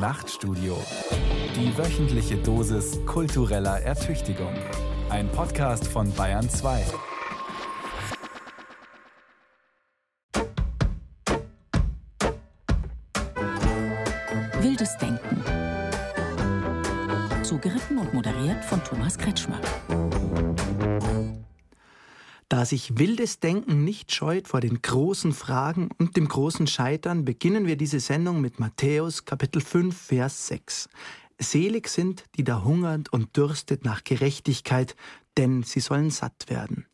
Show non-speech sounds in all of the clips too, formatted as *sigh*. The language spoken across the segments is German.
Nachtstudio. Die wöchentliche Dosis kultureller Ertüchtigung. Ein Podcast von Bayern 2. Wildes Denken. Zugeritten und moderiert von Thomas Kretschmer. Da sich wildes Denken nicht scheut vor den großen Fragen und dem großen Scheitern, beginnen wir diese Sendung mit Matthäus Kapitel 5, Vers 6. Selig sind, die da hungert und dürstet nach Gerechtigkeit, denn sie sollen satt werden.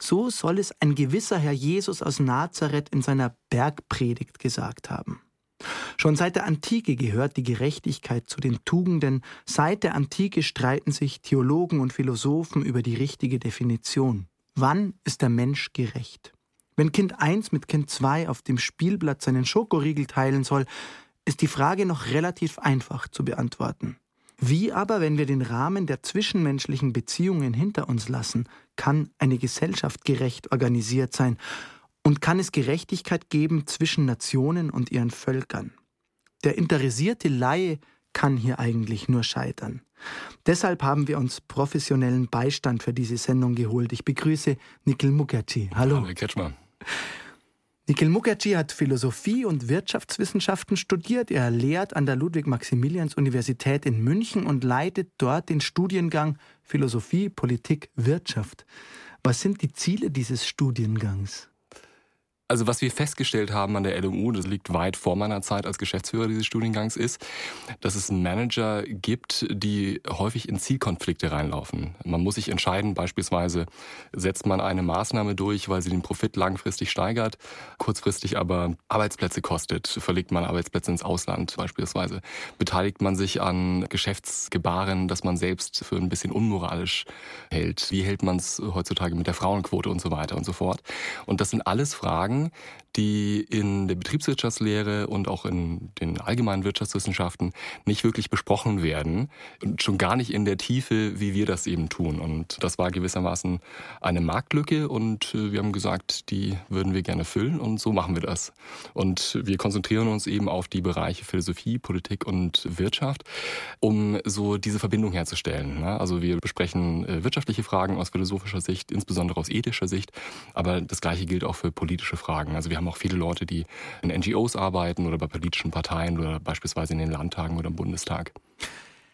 So soll es ein gewisser Herr Jesus aus Nazareth in seiner Bergpredigt gesagt haben. Schon seit der Antike gehört die Gerechtigkeit zu den Tugenden. Seit der Antike streiten sich Theologen und Philosophen über die richtige Definition. Wann ist der Mensch gerecht? Wenn Kind 1 mit Kind 2 auf dem Spielblatt seinen Schokoriegel teilen soll, ist die Frage noch relativ einfach zu beantworten. Wie aber, wenn wir den Rahmen der zwischenmenschlichen Beziehungen hinter uns lassen, kann eine Gesellschaft gerecht organisiert sein? Und kann es Gerechtigkeit geben zwischen Nationen und ihren Völkern? Der interessierte Laie kann hier eigentlich nur scheitern. Deshalb haben wir uns professionellen Beistand für diese Sendung geholt. Ich begrüße Nikhil Mukherjee. Hallo. Hallo, Ketschmann. Nikhil Mukherjee hat Philosophie und Wirtschaftswissenschaften studiert. Er lehrt an der Ludwig-Maximilians-Universität in München und leitet dort den Studiengang Philosophie, Politik, Wirtschaft. Was sind die Ziele dieses Studiengangs? Also was wir festgestellt haben an der LMU, das liegt weit vor meiner Zeit als Geschäftsführer dieses Studiengangs, ist, dass es Manager gibt, die häufig in Zielkonflikte reinlaufen. Man muss sich entscheiden, beispielsweise setzt man eine Maßnahme durch, weil sie den Profit langfristig steigert, kurzfristig aber Arbeitsplätze kostet, verlegt man Arbeitsplätze ins Ausland beispielsweise, beteiligt man sich an Geschäftsgebaren, das man selbst für ein bisschen unmoralisch hält. Wie hält man es heutzutage mit der Frauenquote und so weiter und so fort. Und das sind alles Fragen, Fragen, die in der Betriebswirtschaftslehre und auch in den allgemeinen Wirtschaftswissenschaften nicht wirklich besprochen werden und schon gar nicht in der Tiefe, wie wir das eben tun. Und das war gewissermaßen eine Marktlücke und äh, wir haben gesagt, die würden wir gerne füllen und so machen wir das. Und wir konzentrieren uns eben auf die Bereiche Philosophie, Politik und Wirtschaft, um so diese Verbindung herzustellen. Ne? Also wir besprechen äh, wirtschaftliche Fragen aus philosophischer Sicht, insbesondere aus ethischer Sicht, aber das Gleiche gilt auch für politische Fragen. Also wir haben auch viele Leute, die in NGOs arbeiten oder bei politischen Parteien oder beispielsweise in den Landtagen oder im Bundestag.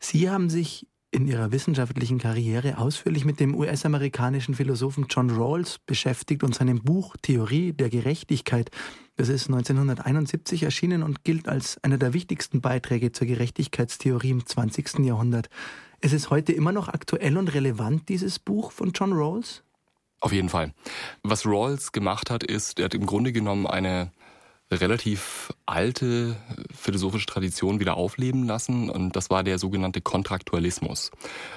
Sie haben sich in Ihrer wissenschaftlichen Karriere ausführlich mit dem US-amerikanischen Philosophen John Rawls beschäftigt und seinem Buch Theorie der Gerechtigkeit. Das ist 1971 erschienen und gilt als einer der wichtigsten Beiträge zur Gerechtigkeitstheorie im 20. Jahrhundert. Es ist heute immer noch aktuell und relevant, dieses Buch von John Rawls? Auf jeden Fall. Was Rawls gemacht hat, ist, er hat im Grunde genommen eine relativ alte philosophische Tradition wieder aufleben lassen und das war der sogenannte Kontraktualismus.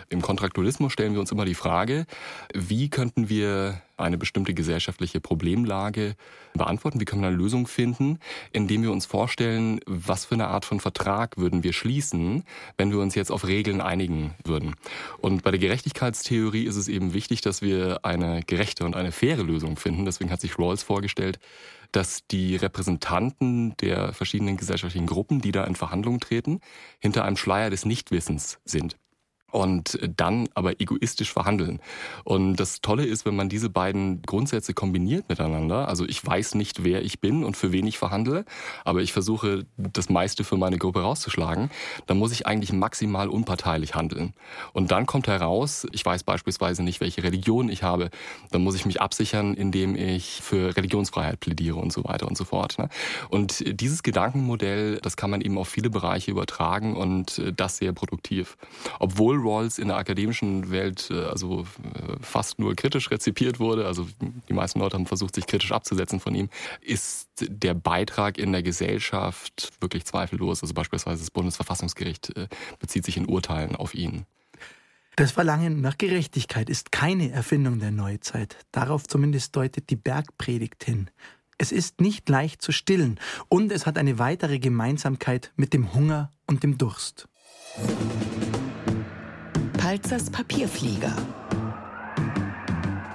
Im Kontraktualismus stellen wir uns immer die Frage, wie könnten wir eine bestimmte gesellschaftliche Problemlage beantworten? Wie können wir eine Lösung finden, indem wir uns vorstellen, was für eine Art von Vertrag würden wir schließen, wenn wir uns jetzt auf Regeln einigen würden? Und bei der Gerechtigkeitstheorie ist es eben wichtig, dass wir eine gerechte und eine faire Lösung finden. Deswegen hat sich Rawls vorgestellt, dass die Repräsentanten der verschiedenen gesellschaftlichen Gruppen, die da in Verhandlungen treten, hinter einem Schleier des Nichtwissens sind und dann aber egoistisch verhandeln. Und das Tolle ist, wenn man diese beiden Grundsätze kombiniert miteinander, also ich weiß nicht, wer ich bin und für wen ich verhandle, aber ich versuche das meiste für meine Gruppe rauszuschlagen, dann muss ich eigentlich maximal unparteilich handeln. Und dann kommt heraus, ich weiß beispielsweise nicht, welche Religion ich habe, dann muss ich mich absichern, indem ich für Religionsfreiheit plädiere und so weiter und so fort. Ne? Und dieses Gedankenmodell, das kann man eben auf viele Bereiche übertragen und das sehr produktiv. Obwohl Rawls in der akademischen Welt äh, also äh, fast nur kritisch rezipiert wurde, also die meisten Leute haben versucht, sich kritisch abzusetzen von ihm, ist der Beitrag in der Gesellschaft wirklich zweifellos. Also beispielsweise das Bundesverfassungsgericht äh, bezieht sich in Urteilen auf ihn. Das Verlangen nach Gerechtigkeit ist keine Erfindung der Neuzeit. Darauf zumindest deutet die Bergpredigt hin. Es ist nicht leicht zu stillen und es hat eine weitere Gemeinsamkeit mit dem Hunger und dem Durst. Palzers Papierflieger.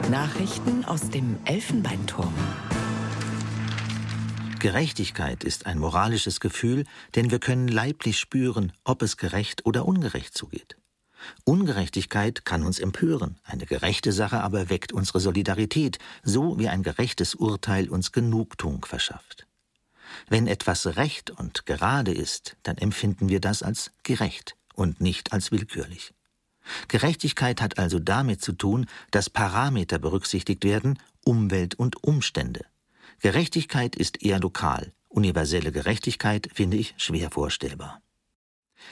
Nachrichten aus dem Elfenbeinturm. Gerechtigkeit ist ein moralisches Gefühl, denn wir können leiblich spüren, ob es gerecht oder ungerecht zugeht. Ungerechtigkeit kann uns empören, eine gerechte Sache aber weckt unsere Solidarität, so wie ein gerechtes Urteil uns Genugtuung verschafft. Wenn etwas recht und gerade ist, dann empfinden wir das als gerecht und nicht als willkürlich. Gerechtigkeit hat also damit zu tun, dass Parameter berücksichtigt werden, Umwelt und Umstände. Gerechtigkeit ist eher lokal, universelle Gerechtigkeit finde ich schwer vorstellbar.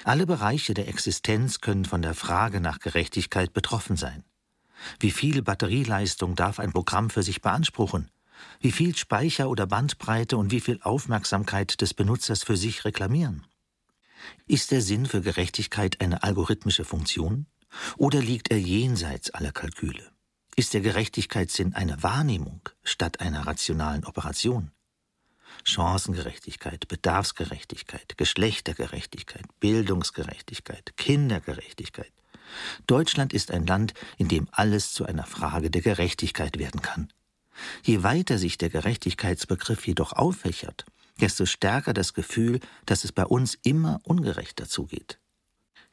Alle Bereiche der Existenz können von der Frage nach Gerechtigkeit betroffen sein. Wie viel Batterieleistung darf ein Programm für sich beanspruchen? Wie viel Speicher oder Bandbreite und wie viel Aufmerksamkeit des Benutzers für sich reklamieren? Ist der Sinn für Gerechtigkeit eine algorithmische Funktion? Oder liegt er jenseits aller Kalküle? Ist der Gerechtigkeitssinn eine Wahrnehmung statt einer rationalen Operation? Chancengerechtigkeit, Bedarfsgerechtigkeit, Geschlechtergerechtigkeit, Bildungsgerechtigkeit, Kindergerechtigkeit. Deutschland ist ein Land, in dem alles zu einer Frage der Gerechtigkeit werden kann. Je weiter sich der Gerechtigkeitsbegriff jedoch auffächert, desto stärker das Gefühl, dass es bei uns immer ungerechter zugeht.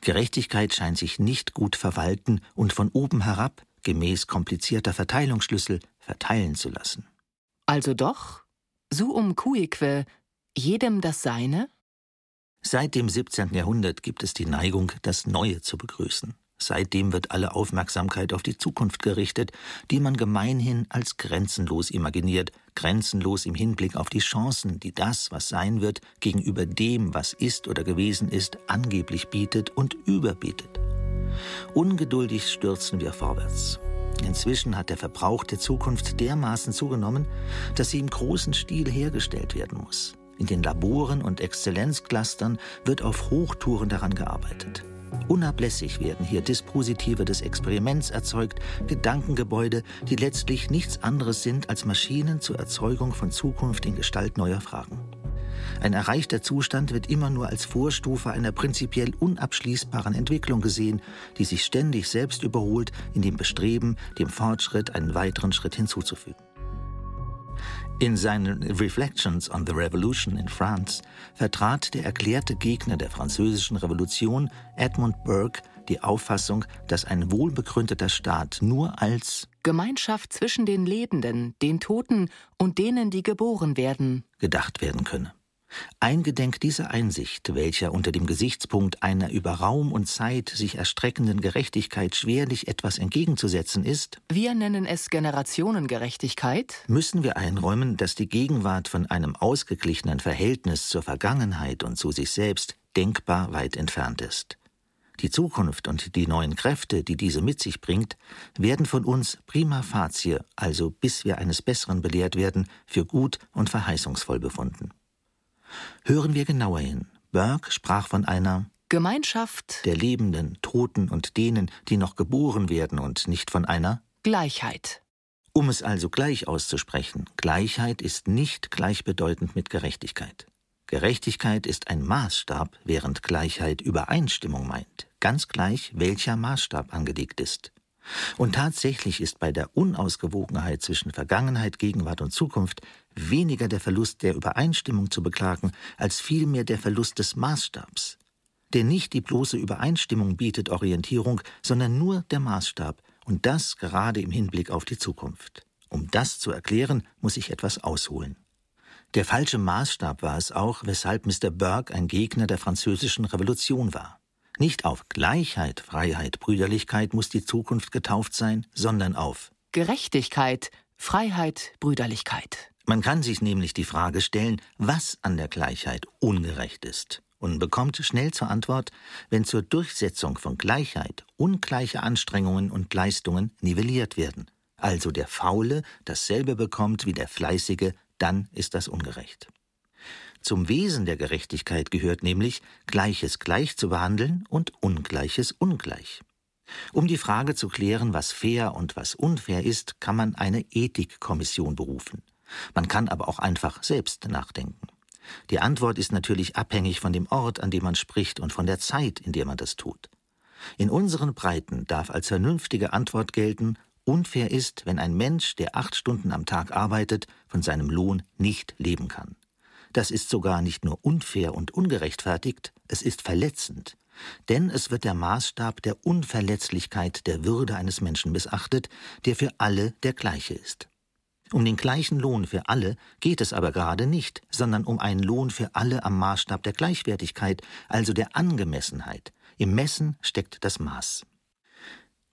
Gerechtigkeit scheint sich nicht gut verwalten und von oben herab, gemäß komplizierter Verteilungsschlüssel, verteilen zu lassen. Also doch suum cuique, jedem das Seine? Seit dem 17. Jahrhundert gibt es die Neigung, das Neue zu begrüßen. Seitdem wird alle Aufmerksamkeit auf die Zukunft gerichtet, die man gemeinhin als grenzenlos imaginiert, grenzenlos im Hinblick auf die Chancen, die das, was sein wird, gegenüber dem, was ist oder gewesen ist, angeblich bietet und überbietet. Ungeduldig stürzen wir vorwärts. Inzwischen hat der Verbrauch der Zukunft dermaßen zugenommen, dass sie im großen Stil hergestellt werden muss. In den Laboren und Exzellenzclustern wird auf Hochtouren daran gearbeitet. Unablässig werden hier Dispositive des Experiments erzeugt, Gedankengebäude, die letztlich nichts anderes sind als Maschinen zur Erzeugung von Zukunft in Gestalt neuer Fragen. Ein erreichter Zustand wird immer nur als Vorstufe einer prinzipiell unabschließbaren Entwicklung gesehen, die sich ständig selbst überholt in dem Bestreben, dem Fortschritt einen weiteren Schritt hinzuzufügen. In seinen Reflections on the Revolution in France vertrat der erklärte Gegner der französischen Revolution Edmund Burke die Auffassung, dass ein wohlbegründeter Staat nur als Gemeinschaft zwischen den Lebenden, den Toten und denen, die geboren werden, gedacht werden könne. Eingedenk dieser Einsicht, welcher unter dem Gesichtspunkt einer über Raum und Zeit sich erstreckenden Gerechtigkeit schwerlich etwas entgegenzusetzen ist, wir nennen es Generationengerechtigkeit, müssen wir einräumen, dass die Gegenwart von einem ausgeglichenen Verhältnis zur Vergangenheit und zu sich selbst denkbar weit entfernt ist. Die Zukunft und die neuen Kräfte, die diese mit sich bringt, werden von uns prima facie, also bis wir eines Besseren belehrt werden, für gut und verheißungsvoll befunden. Hören wir genauer hin. Burke sprach von einer Gemeinschaft der Lebenden, Toten und denen, die noch geboren werden und nicht von einer Gleichheit. Um es also gleich auszusprechen, Gleichheit ist nicht gleichbedeutend mit Gerechtigkeit. Gerechtigkeit ist ein Maßstab, während Gleichheit Übereinstimmung meint, ganz gleich, welcher Maßstab angelegt ist. Und tatsächlich ist bei der Unausgewogenheit zwischen Vergangenheit, Gegenwart und Zukunft weniger der Verlust der Übereinstimmung zu beklagen, als vielmehr der Verlust des Maßstabs. Denn nicht die bloße Übereinstimmung bietet Orientierung, sondern nur der Maßstab, und das gerade im Hinblick auf die Zukunft. Um das zu erklären, muss ich etwas ausholen. Der falsche Maßstab war es auch, weshalb Mr. Burke ein Gegner der französischen Revolution war. Nicht auf Gleichheit, Freiheit, Brüderlichkeit muss die Zukunft getauft sein, sondern auf Gerechtigkeit, Freiheit, Brüderlichkeit. Man kann sich nämlich die Frage stellen, was an der Gleichheit ungerecht ist und bekommt schnell zur Antwort, wenn zur Durchsetzung von Gleichheit ungleiche Anstrengungen und Leistungen nivelliert werden. Also der Faule dasselbe bekommt wie der Fleißige, dann ist das ungerecht. Zum Wesen der Gerechtigkeit gehört nämlich, Gleiches gleich zu behandeln und Ungleiches ungleich. Um die Frage zu klären, was fair und was unfair ist, kann man eine Ethikkommission berufen. Man kann aber auch einfach selbst nachdenken. Die Antwort ist natürlich abhängig von dem Ort, an dem man spricht und von der Zeit, in der man das tut. In unseren Breiten darf als vernünftige Antwort gelten, unfair ist, wenn ein Mensch, der acht Stunden am Tag arbeitet, von seinem Lohn nicht leben kann. Das ist sogar nicht nur unfair und ungerechtfertigt, es ist verletzend. Denn es wird der Maßstab der Unverletzlichkeit der Würde eines Menschen missachtet, der für alle der gleiche ist. Um den gleichen Lohn für alle geht es aber gerade nicht, sondern um einen Lohn für alle am Maßstab der Gleichwertigkeit, also der Angemessenheit. Im Messen steckt das Maß.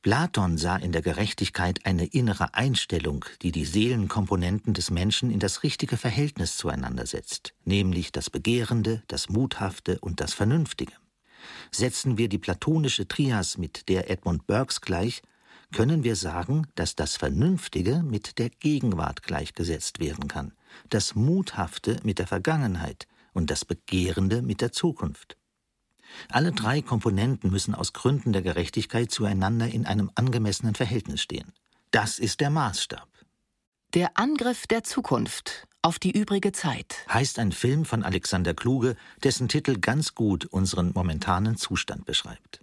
Platon sah in der Gerechtigkeit eine innere Einstellung, die die Seelenkomponenten des Menschen in das richtige Verhältnis zueinander setzt, nämlich das Begehrende, das Muthafte und das Vernünftige. Setzen wir die platonische Trias mit der Edmund Burkes gleich, können wir sagen, dass das Vernünftige mit der Gegenwart gleichgesetzt werden kann, das Muthafte mit der Vergangenheit und das Begehrende mit der Zukunft. Alle drei Komponenten müssen aus Gründen der Gerechtigkeit zueinander in einem angemessenen Verhältnis stehen. Das ist der Maßstab. Der Angriff der Zukunft auf die übrige Zeit heißt ein Film von Alexander Kluge, dessen Titel ganz gut unseren momentanen Zustand beschreibt.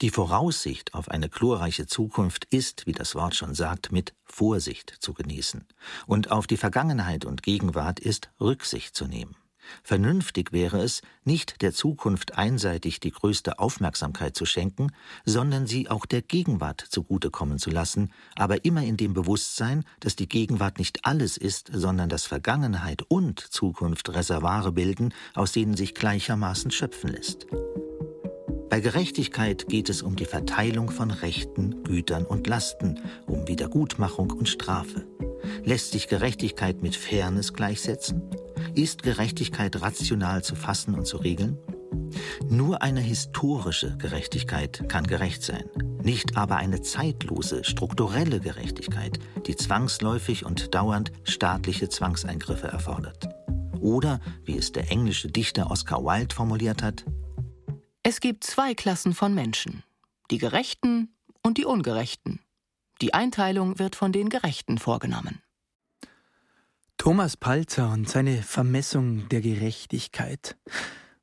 Die Voraussicht auf eine glorreiche Zukunft ist, wie das Wort schon sagt, mit Vorsicht zu genießen. Und auf die Vergangenheit und Gegenwart ist Rücksicht zu nehmen. Vernünftig wäre es, nicht der Zukunft einseitig die größte Aufmerksamkeit zu schenken, sondern sie auch der Gegenwart zugutekommen zu lassen, aber immer in dem Bewusstsein, dass die Gegenwart nicht alles ist, sondern dass Vergangenheit und Zukunft Reservare bilden, aus denen sich gleichermaßen schöpfen lässt. Bei Gerechtigkeit geht es um die Verteilung von Rechten, Gütern und Lasten, um Wiedergutmachung und Strafe. Lässt sich Gerechtigkeit mit Fairness gleichsetzen? Ist Gerechtigkeit rational zu fassen und zu regeln? Nur eine historische Gerechtigkeit kann gerecht sein, nicht aber eine zeitlose, strukturelle Gerechtigkeit, die zwangsläufig und dauernd staatliche Zwangseingriffe erfordert. Oder, wie es der englische Dichter Oscar Wilde formuliert hat, es gibt zwei Klassen von Menschen, die Gerechten und die Ungerechten. Die Einteilung wird von den Gerechten vorgenommen. Thomas Palzer und seine Vermessung der Gerechtigkeit.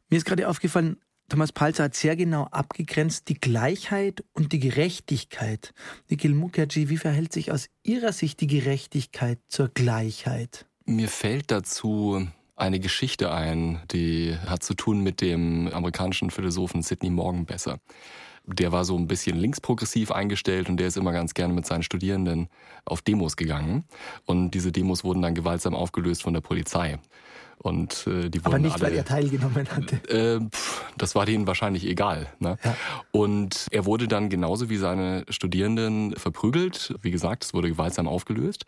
Mir ist gerade aufgefallen, Thomas Palzer hat sehr genau abgegrenzt die Gleichheit und die Gerechtigkeit. Nikhil Mukherjee, wie verhält sich aus Ihrer Sicht die Gerechtigkeit zur Gleichheit? Mir fällt dazu eine Geschichte ein, die hat zu tun mit dem amerikanischen Philosophen Sidney Morgenbesser. Der war so ein bisschen linksprogressiv eingestellt und der ist immer ganz gerne mit seinen Studierenden auf Demos gegangen. Und diese Demos wurden dann gewaltsam aufgelöst von der Polizei. Und äh, die wurden Aber nicht, alle, weil er teilgenommen hatte. Äh, pff, das war denen wahrscheinlich egal. Ne? Ja. Und er wurde dann genauso wie seine Studierenden verprügelt. Wie gesagt, es wurde gewaltsam aufgelöst.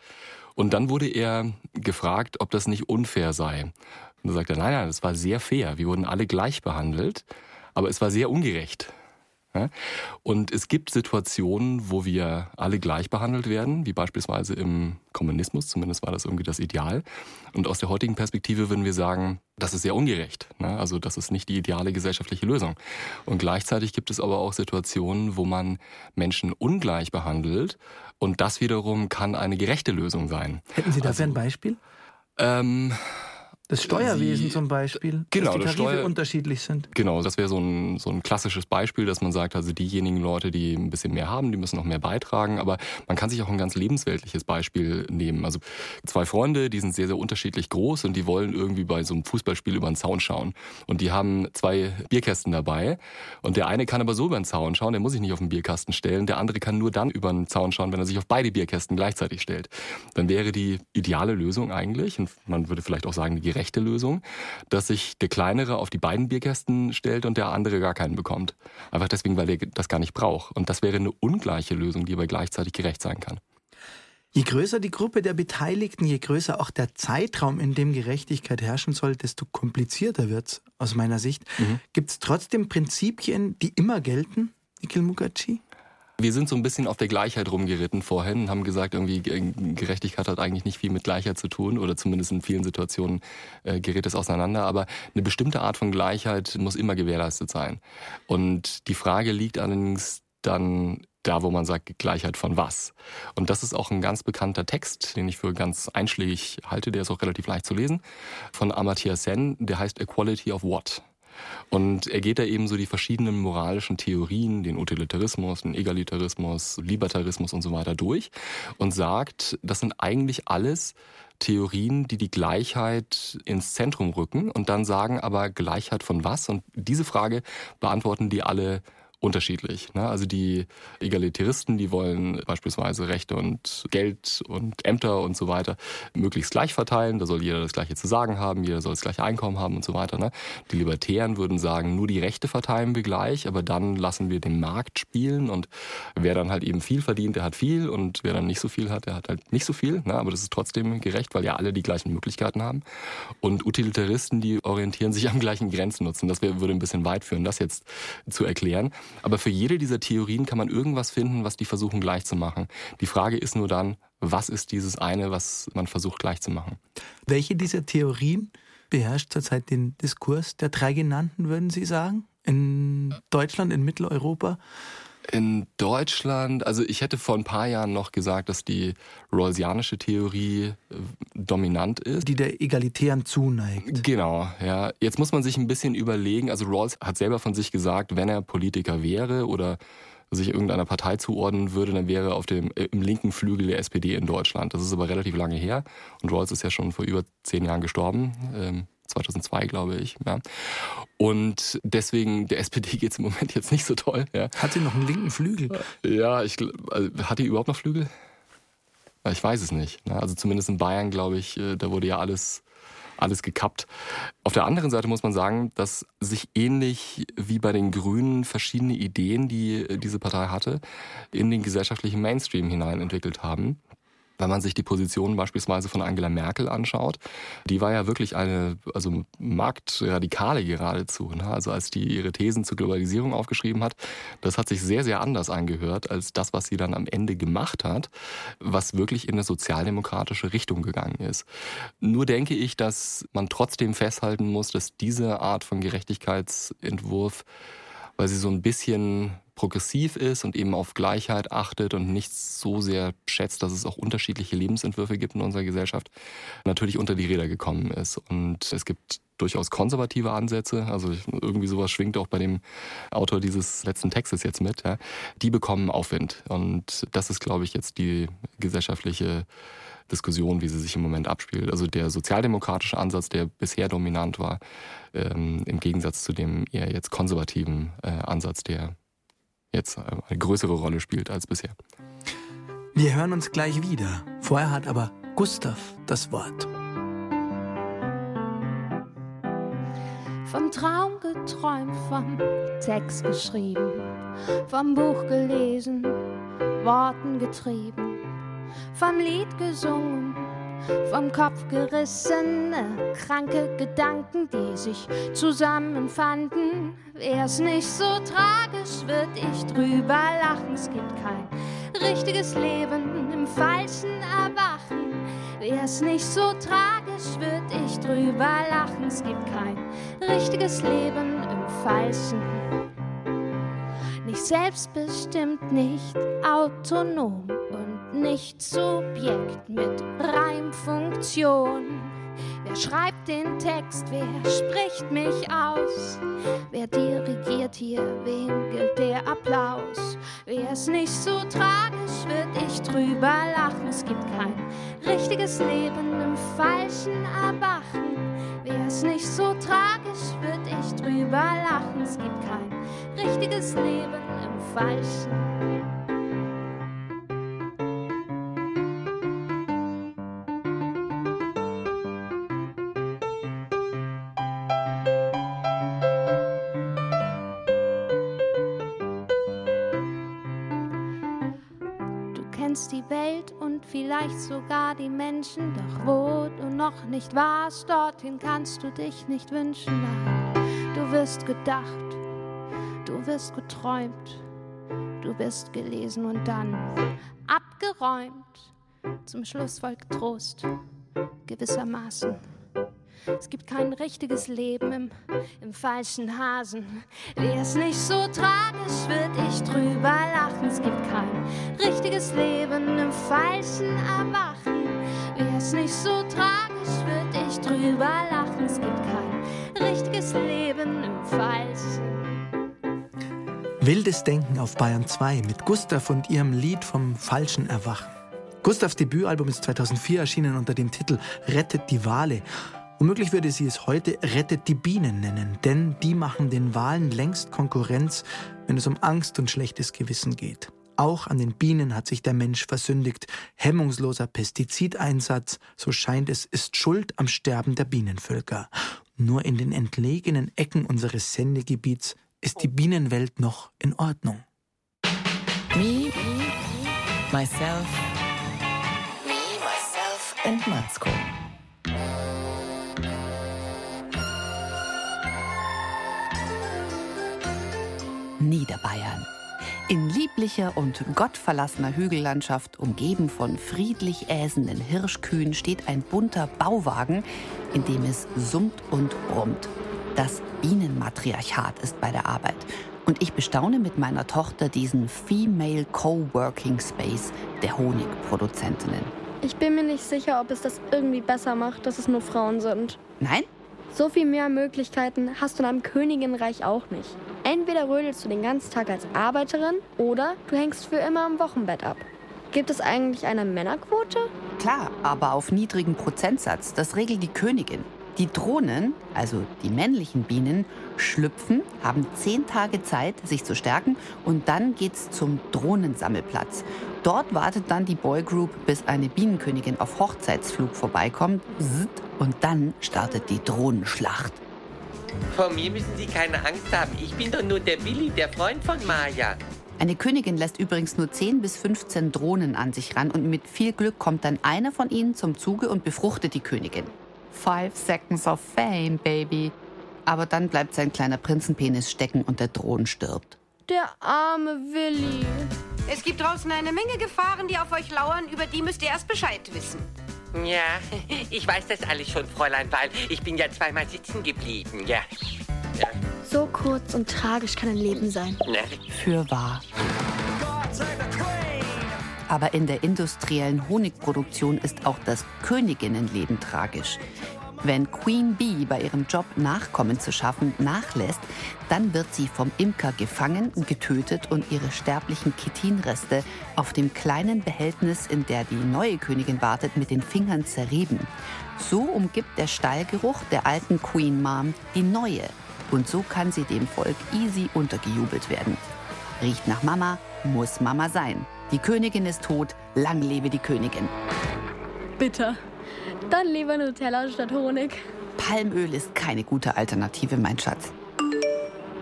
Und dann wurde er gefragt, ob das nicht unfair sei. Und da sagt er, nein, nein, das war sehr fair. Wir wurden alle gleich behandelt, aber es war sehr ungerecht. Und es gibt Situationen, wo wir alle gleich behandelt werden, wie beispielsweise im Kommunismus, zumindest war das irgendwie das Ideal. Und aus der heutigen Perspektive würden wir sagen, das ist sehr ungerecht. Also das ist nicht die ideale gesellschaftliche Lösung. Und gleichzeitig gibt es aber auch Situationen, wo man Menschen ungleich behandelt. Und das wiederum kann eine gerechte Lösung sein. Hätten Sie dafür Also, ein Beispiel? Ähm, Das Steuerwesen Sie- zum Beispiel, Genau, dass die Tarife Steuer- unterschiedlich sind. Genau, das wäre so ein, so ein klassisches Beispiel, dass man sagt, also diejenigen Leute, die ein bisschen mehr haben, die müssen noch mehr beitragen. Aber man kann sich auch ein ganz lebensweltliches Beispiel nehmen. Also zwei Freunde, die sind sehr, sehr unterschiedlich groß und die wollen irgendwie bei so einem Fußballspiel über den Zaun schauen. Und die haben zwei Bierkästen dabei. Und der eine kann aber so über den Zaun schauen, der muss sich nicht auf den Bierkasten stellen. Der andere kann nur dann über den Zaun schauen, wenn er sich auf beide Bierkästen gleichzeitig stellt. Dann wäre die ideale Lösung eigentlich, und man würde vielleicht auch sagen die gerechte Lösung, dass sich der Kleinere auf die beiden Bierkästen stellt und der andere gar keinen bekommt. Einfach deswegen, weil er das gar nicht braucht. Und das wäre eine ungleiche Lösung, die aber gleichzeitig gerecht sein kann. Je größer die Gruppe der Beteiligten, je größer auch der Zeitraum, in dem Gerechtigkeit herrschen soll, desto komplizierter wird's aus meiner Sicht. Mhm. Gibt's trotzdem Prinzipien, die immer gelten, Nikhil Mukherjee? Wir sind so ein bisschen auf der Gleichheit rumgeritten vorhin und haben gesagt, irgendwie äh, Gerechtigkeit hat eigentlich nicht viel mit Gleichheit zu tun oder zumindest in vielen Situationen äh, gerät es auseinander. Aber eine bestimmte Art von Gleichheit muss immer gewährleistet sein. Und die Frage liegt allerdings dann da, wo man sagt, Gleichheit von was. Und das ist auch ein ganz bekannter Text, den ich für ganz einschlägig halte, der ist auch relativ leicht zu lesen, von Amartya Sen, der heißt Equality of What. Und er geht da eben so die verschiedenen moralischen Theorien, den Utilitarismus, den Egalitarismus, Libertarismus und so weiter durch und sagt, das sind eigentlich alles Theorien, die die Gleichheit ins Zentrum rücken und dann sagen aber Gleichheit von was? Und diese Frage beantworten die alle unterschiedlich. Ne? Also die Egalitaristen, die wollen beispielsweise Rechte und Geld und Ämter und so weiter möglichst gleich verteilen. Da soll jeder das Gleiche zu sagen haben, jeder soll das gleiche Einkommen haben und so weiter. Ne? Die Libertären würden sagen, nur die Rechte verteilen wir gleich, aber dann lassen wir den Markt spielen und wer dann halt eben viel verdient, der hat viel und wer dann nicht so viel hat, der hat halt nicht so viel. Ne? Aber das ist trotzdem gerecht, weil ja alle die gleichen Möglichkeiten haben. Und Utilitaristen, die orientieren sich am gleichen Grenznutzen. Das würde ein bisschen weit führen, das jetzt zu erklären. Aber für jede dieser Theorien kann man irgendwas finden, was die versuchen gleich zu machen. Die Frage ist nur dann, was ist dieses eine, was man versucht gleich zu machen? Welche dieser Theorien beherrscht zurzeit den Diskurs der drei genannten, würden Sie sagen? In Deutschland, in Mitteleuropa? In Deutschland, also ich hätte vor ein paar Jahren noch gesagt, dass die Rawlsianische Theorie äh, dominant ist. Die der Egalitären zuneigt. Genau, ja. Jetzt muss man sich ein bisschen überlegen, also Rawls hat selber von sich gesagt, wenn er Politiker wäre oder sich irgendeiner Partei zuordnen würde, dann wäre er auf dem, äh, im linken Flügel der SPD in Deutschland. Das ist aber relativ lange her und Rawls ist ja schon vor über zehn Jahren gestorben. Ähm, 2002, glaube ich. Ja. Und deswegen, der SPD *laughs* geht es im Moment jetzt nicht so toll. Ja. Hat sie noch einen linken Flügel? Ja, ich, also, hat die überhaupt noch Flügel? Ich weiß es nicht. Ne. Also zumindest in Bayern, glaube ich, äh, da wurde ja alles alles gekappt. Auf der anderen Seite muss man sagen, dass sich ähnlich wie bei den Grünen verschiedene Ideen, die äh, diese Partei hatte, in den gesellschaftlichen Mainstream hinein entwickelt haben. Wenn man sich die Position beispielsweise von Angela Merkel anschaut, die war ja wirklich eine also Marktradikale geradezu. Ne? Also als die ihre Thesen zur Globalisierung aufgeschrieben hat, das hat sich sehr, sehr anders angehört als das, was sie dann am Ende gemacht hat, was wirklich in eine sozialdemokratische Richtung gegangen ist. Nur denke ich, dass man trotzdem festhalten muss, dass diese Art von Gerechtigkeitsentwurf weil sie so ein bisschen progressiv ist und eben auf Gleichheit achtet und nicht so sehr schätzt, dass es auch unterschiedliche Lebensentwürfe gibt in unserer Gesellschaft, natürlich unter die Räder gekommen ist. Und es gibt durchaus konservative Ansätze, also irgendwie sowas schwingt auch bei dem Autor dieses letzten Textes jetzt mit, ja. die bekommen Aufwind. Und das ist, glaube ich, jetzt die gesellschaftliche Diskussion, wie sie sich im Moment abspielt. Also der sozialdemokratische Ansatz, der bisher dominant war, ähm, im Gegensatz zu dem eher jetzt konservativen äh, Ansatz, der jetzt äh, eine größere Rolle spielt als bisher. Wir hören uns gleich wieder. Vorher hat aber Gustav das Wort. Vom Traum geträumt, vom Text geschrieben, vom Buch gelesen, Worten getrieben, vom Lied gesungen vom Kopf gerissene, kranke Gedanken, die sich zusammenfanden. Wär's nicht so tragisch, würd ich drüber lachen. Es gibt kein richtiges Leben im falschen Erwachen. Wär's nicht so tragisch, würd ich drüber lachen. Es gibt kein richtiges Leben im falschen. Nicht selbstbestimmt, nicht autonom nicht Subjekt mit Reimfunktion. Wer schreibt den Text, wer spricht mich aus? Wer dirigiert hier, wem gilt der Applaus? Wär's nicht so tragisch, würd ich drüber lachen. Es gibt kein richtiges Leben im falschen Erwachen. Wär's nicht so tragisch, würd ich drüber lachen. Es gibt kein richtiges Leben im falschen vielleicht sogar die Menschen. Doch wo du noch nicht warst, dorthin kannst du dich nicht wünschen. Nein, du wirst gedacht, du wirst geträumt, du wirst gelesen und dann abgeräumt. Zum Schluss folgt Trost, gewissermaßen. Es gibt kein richtiges Leben im, im falschen Hasen. Wäre es nicht so tragisch, würde ich drüber lachen. Es gibt kein richtiges Leben im falschen Erwachen. Wäre es nicht so tragisch, würde ich drüber lachen. Es gibt kein richtiges Leben im Falschen. Wildes Denken auf Bayern 2 mit Gustav und ihrem Lied vom falschen Erwachen. Gustavs Debütalbum ist 2004 erschienen unter dem Titel Rettet die Wale. Womöglich würde sie es heute Rettet die Bienen nennen, denn die machen den Walen längst Konkurrenz, wenn es um Angst und schlechtes Gewissen geht. Auch an den Bienen hat sich der Mensch versündigt. Hemmungsloser Pestizideinsatz, so scheint es, ist Schuld am Sterben der Bienenvölker. Nur in den entlegenen Ecken unseres Sendegebiets ist die Bienenwelt noch in Ordnung. Me, myself, me, myself and Matzko. Niederbayern. In lieblicher und gottverlassener Hügellandschaft, umgeben von friedlich äsenden Hirschkühen, steht ein bunter Bauwagen, in dem es summt und brummt. Das Bienenmatriarchat ist bei der Arbeit. Und ich bestaune mit meiner Tochter diesen Female Coworking Space der Honigproduzentinnen. Ich bin mir nicht sicher, ob es das irgendwie besser macht, dass es nur Frauen sind. Nein? So viel mehr Möglichkeiten hast du in einem Königinreich auch nicht. Entweder rödelst du den ganzen Tag als Arbeiterin oder du hängst für immer im Wochenbett ab. Gibt es eigentlich eine Männerquote? Klar, aber auf niedrigen Prozentsatz. Das regelt die Königin. Die Drohnen, also die männlichen Bienen, schlüpfen, haben zehn Tage Zeit, sich zu stärken und dann geht's zum Drohnensammelplatz. Dort wartet dann die Boygroup, bis eine Bienenkönigin auf Hochzeitsflug vorbeikommt und dann startet die Drohnenschlacht. Vor mir müssen Sie keine Angst haben. Ich bin doch nur der Willi, der Freund von Maya. Eine Königin lässt übrigens nur 10 bis 15 Drohnen an sich ran und mit viel Glück kommt dann einer von ihnen zum Zuge und befruchtet die Königin. Five seconds of fame, baby. Aber dann bleibt sein kleiner Prinzenpenis stecken und der Drohnen stirbt. Der arme Willi. Es gibt draußen eine Menge Gefahren, die auf euch lauern. Über die müsst ihr erst Bescheid wissen. Ja, *laughs* ich weiß das alles schon, Fräulein, weil ich bin ja zweimal sitzen geblieben, ja. ja. So kurz und tragisch kann ein Leben sein. Ne? Für wahr. Aber in der industriellen Honigproduktion ist auch das Königinnenleben tragisch. Wenn Queen Bee bei ihrem Job Nachkommen zu schaffen nachlässt, dann wird sie vom Imker gefangen, getötet und ihre sterblichen Chitinreste auf dem kleinen Behältnis, in der die neue Königin wartet, mit den Fingern zerrieben. So umgibt der Stallgeruch der alten Queen Mom die neue. Und so kann sie dem Volk easy untergejubelt werden. Riecht nach Mama, muss Mama sein. Die Königin ist tot, lang lebe die Königin. Bitter. Dann lieber Nutella statt Honig. Palmöl ist keine gute Alternative, mein Schatz.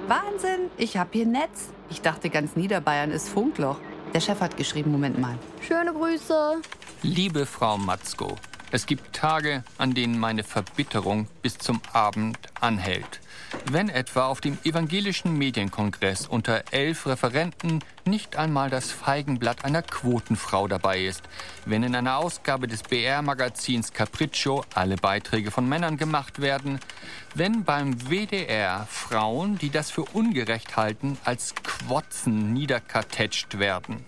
Wahnsinn, ich hab hier Netz. Ich dachte, ganz Niederbayern ist Funkloch. Der Chef hat geschrieben, Moment mal. Schöne Grüße. Liebe Frau Matzko, es gibt Tage, an denen meine Verbitterung bis zum Abend anhält. Wenn etwa auf dem Evangelischen Medienkongress unter elf Referenten nicht einmal das Feigenblatt einer Quotenfrau dabei ist, wenn in einer Ausgabe des BR-Magazins Capriccio alle Beiträge von Männern gemacht werden, wenn beim WDR Frauen, die das für ungerecht halten, als Quotzen niederkartätscht werden.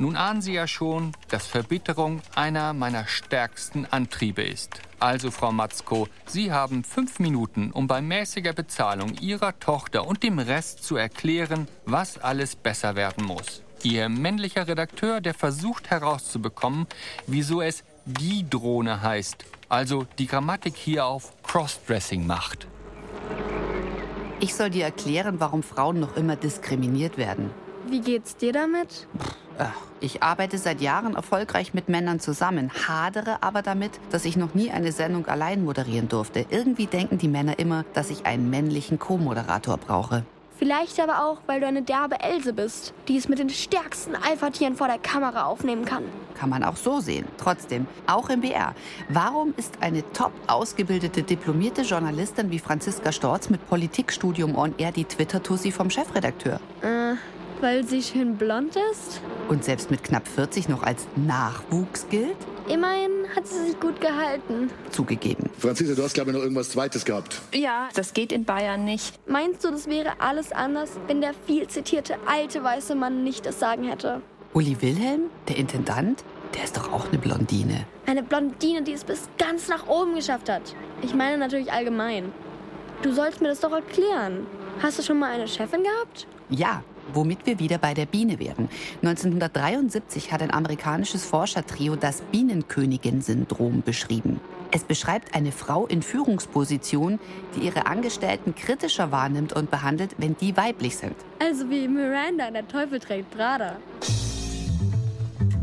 Nun ahnen Sie ja schon, dass Verbitterung einer meiner stärksten Antriebe ist. Also, Frau Matzko, Sie haben fünf Minuten, um bei mäßiger Bezahlung Ihrer Tochter und dem Rest zu erklären, was alles besser werden muss. Ihr männlicher Redakteur, der versucht herauszubekommen, wieso es die Drohne heißt, also die Grammatik hier auf Crossdressing macht. Ich soll dir erklären, warum Frauen noch immer diskriminiert werden. Wie geht's dir damit? Ach, ich arbeite seit Jahren erfolgreich mit Männern zusammen, hadere aber damit, dass ich noch nie eine Sendung allein moderieren durfte. Irgendwie denken die Männer immer, dass ich einen männlichen Co-Moderator brauche. Vielleicht aber auch, weil du eine derbe Else bist, die es mit den stärksten Alpha-Tieren vor der Kamera aufnehmen kann. Kann man auch so sehen. Trotzdem, auch im BR. Warum ist eine top ausgebildete diplomierte Journalistin wie Franziska Storz mit Politikstudium on air die Twitter-Tussi vom Chefredakteur? Äh, weil sie schön blond ist? Und selbst mit knapp 40 noch als Nachwuchs gilt? Immerhin hat sie sich gut gehalten. Zugegeben. Franziska, du hast, glaube ich, noch irgendwas Zweites gehabt. Ja, das geht in Bayern nicht. Meinst du, das wäre alles anders, wenn der viel zitierte alte weiße Mann nicht das Sagen hätte? Uli Wilhelm, der Intendant, der ist doch auch eine Blondine. Eine Blondine, die es bis ganz nach oben geschafft hat. Ich meine natürlich allgemein. Du sollst mir das doch erklären. Hast du schon mal eine Chefin gehabt? Ja, womit wir wieder bei der Biene wären. 1973 hat ein amerikanisches Forschertrio das Bienenkönigin-Syndrom beschrieben. Es beschreibt eine Frau in Führungsposition, die ihre Angestellten kritischer wahrnimmt und behandelt, wenn die weiblich sind. Also wie Miranda in Der Teufel trägt Prada.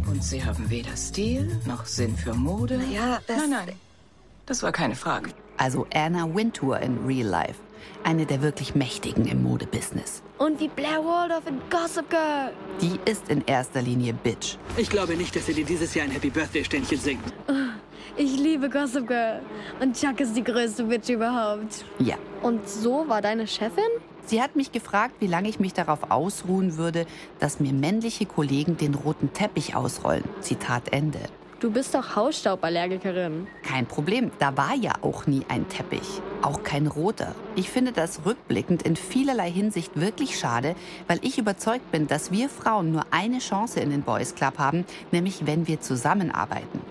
Und Sie haben weder Stil noch Sinn für Mode? Ja, das... Nein, nein. Das war keine Frage. Also Anna Wintour in Real Life. Eine der wirklich Mächtigen im Modebusiness. Und wie Blair Waldorf in Gossip Girl. Die ist in erster Linie Bitch. Ich glaube nicht, dass sie dir dieses Jahr ein Happy Birthday-Ständchen singt. Oh, ich liebe Gossip Girl. Und Chuck ist die größte Bitch überhaupt. Ja. Und so war deine Chefin? Sie hat mich gefragt, wie lange ich mich darauf ausruhen würde, dass mir männliche Kollegen den roten Teppich ausrollen. Zitat Ende. Du bist doch Hausstauballergikerin. Kein Problem, da war ja auch nie ein Teppich. Auch kein roter. Ich finde das rückblickend in vielerlei Hinsicht wirklich schade, weil ich überzeugt bin, dass wir Frauen nur eine Chance in den Boys Club haben, nämlich wenn wir zusammenarbeiten.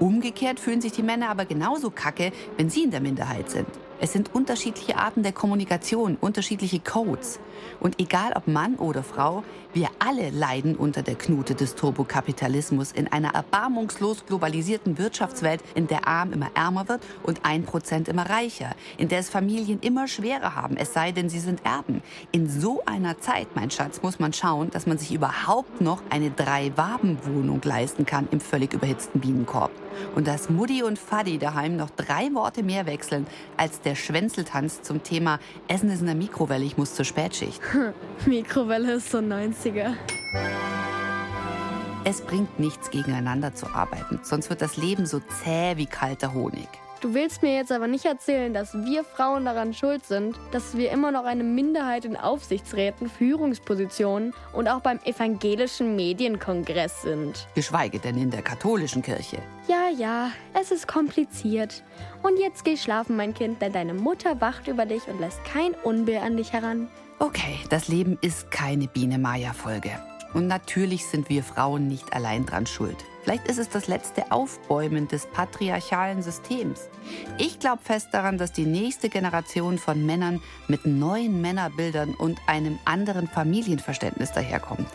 Umgekehrt fühlen sich die Männer aber genauso kacke, wenn sie in der Minderheit sind. Es sind unterschiedliche Arten der Kommunikation, unterschiedliche Codes. Und egal ob Mann oder Frau, wir alle leiden unter der Knute des Turbokapitalismus in einer erbarmungslos globalisierten Wirtschaftswelt, in der Arm immer ärmer wird und ein Prozent immer reicher, in der es Familien immer schwerer haben, es sei denn, sie sind Erben. In so einer Zeit, mein Schatz, muss man schauen, dass man sich überhaupt noch eine Drei-Waben-Wohnung leisten kann im völlig überhitzten Bienenkorb. Und dass Mutti und Faddy daheim noch drei Worte mehr wechseln als der Schwänzeltanz zum Thema Essen ist in der Mikrowelle, ich muss zur Spätschicht. *laughs* Mikrowelle ist so 90er. Es bringt nichts, gegeneinander zu arbeiten, sonst wird das Leben so zäh wie kalter Honig. Du willst mir jetzt aber nicht erzählen, dass wir Frauen daran schuld sind, dass wir immer noch eine Minderheit in Aufsichtsräten, Führungspositionen und auch beim evangelischen Medienkongress sind. Geschweige denn in der katholischen Kirche. Ja, ja, es ist kompliziert. Und jetzt geh schlafen, mein Kind, denn deine Mutter wacht über dich und lässt kein Unbill an dich heran. Okay, das Leben ist keine Biene-Maja-Folge. Und natürlich sind wir Frauen nicht allein dran schuld. Vielleicht ist es das letzte Aufbäumen des patriarchalen Systems. Ich glaube fest daran, dass die nächste Generation von Männern mit neuen Männerbildern und einem anderen Familienverständnis daherkommt.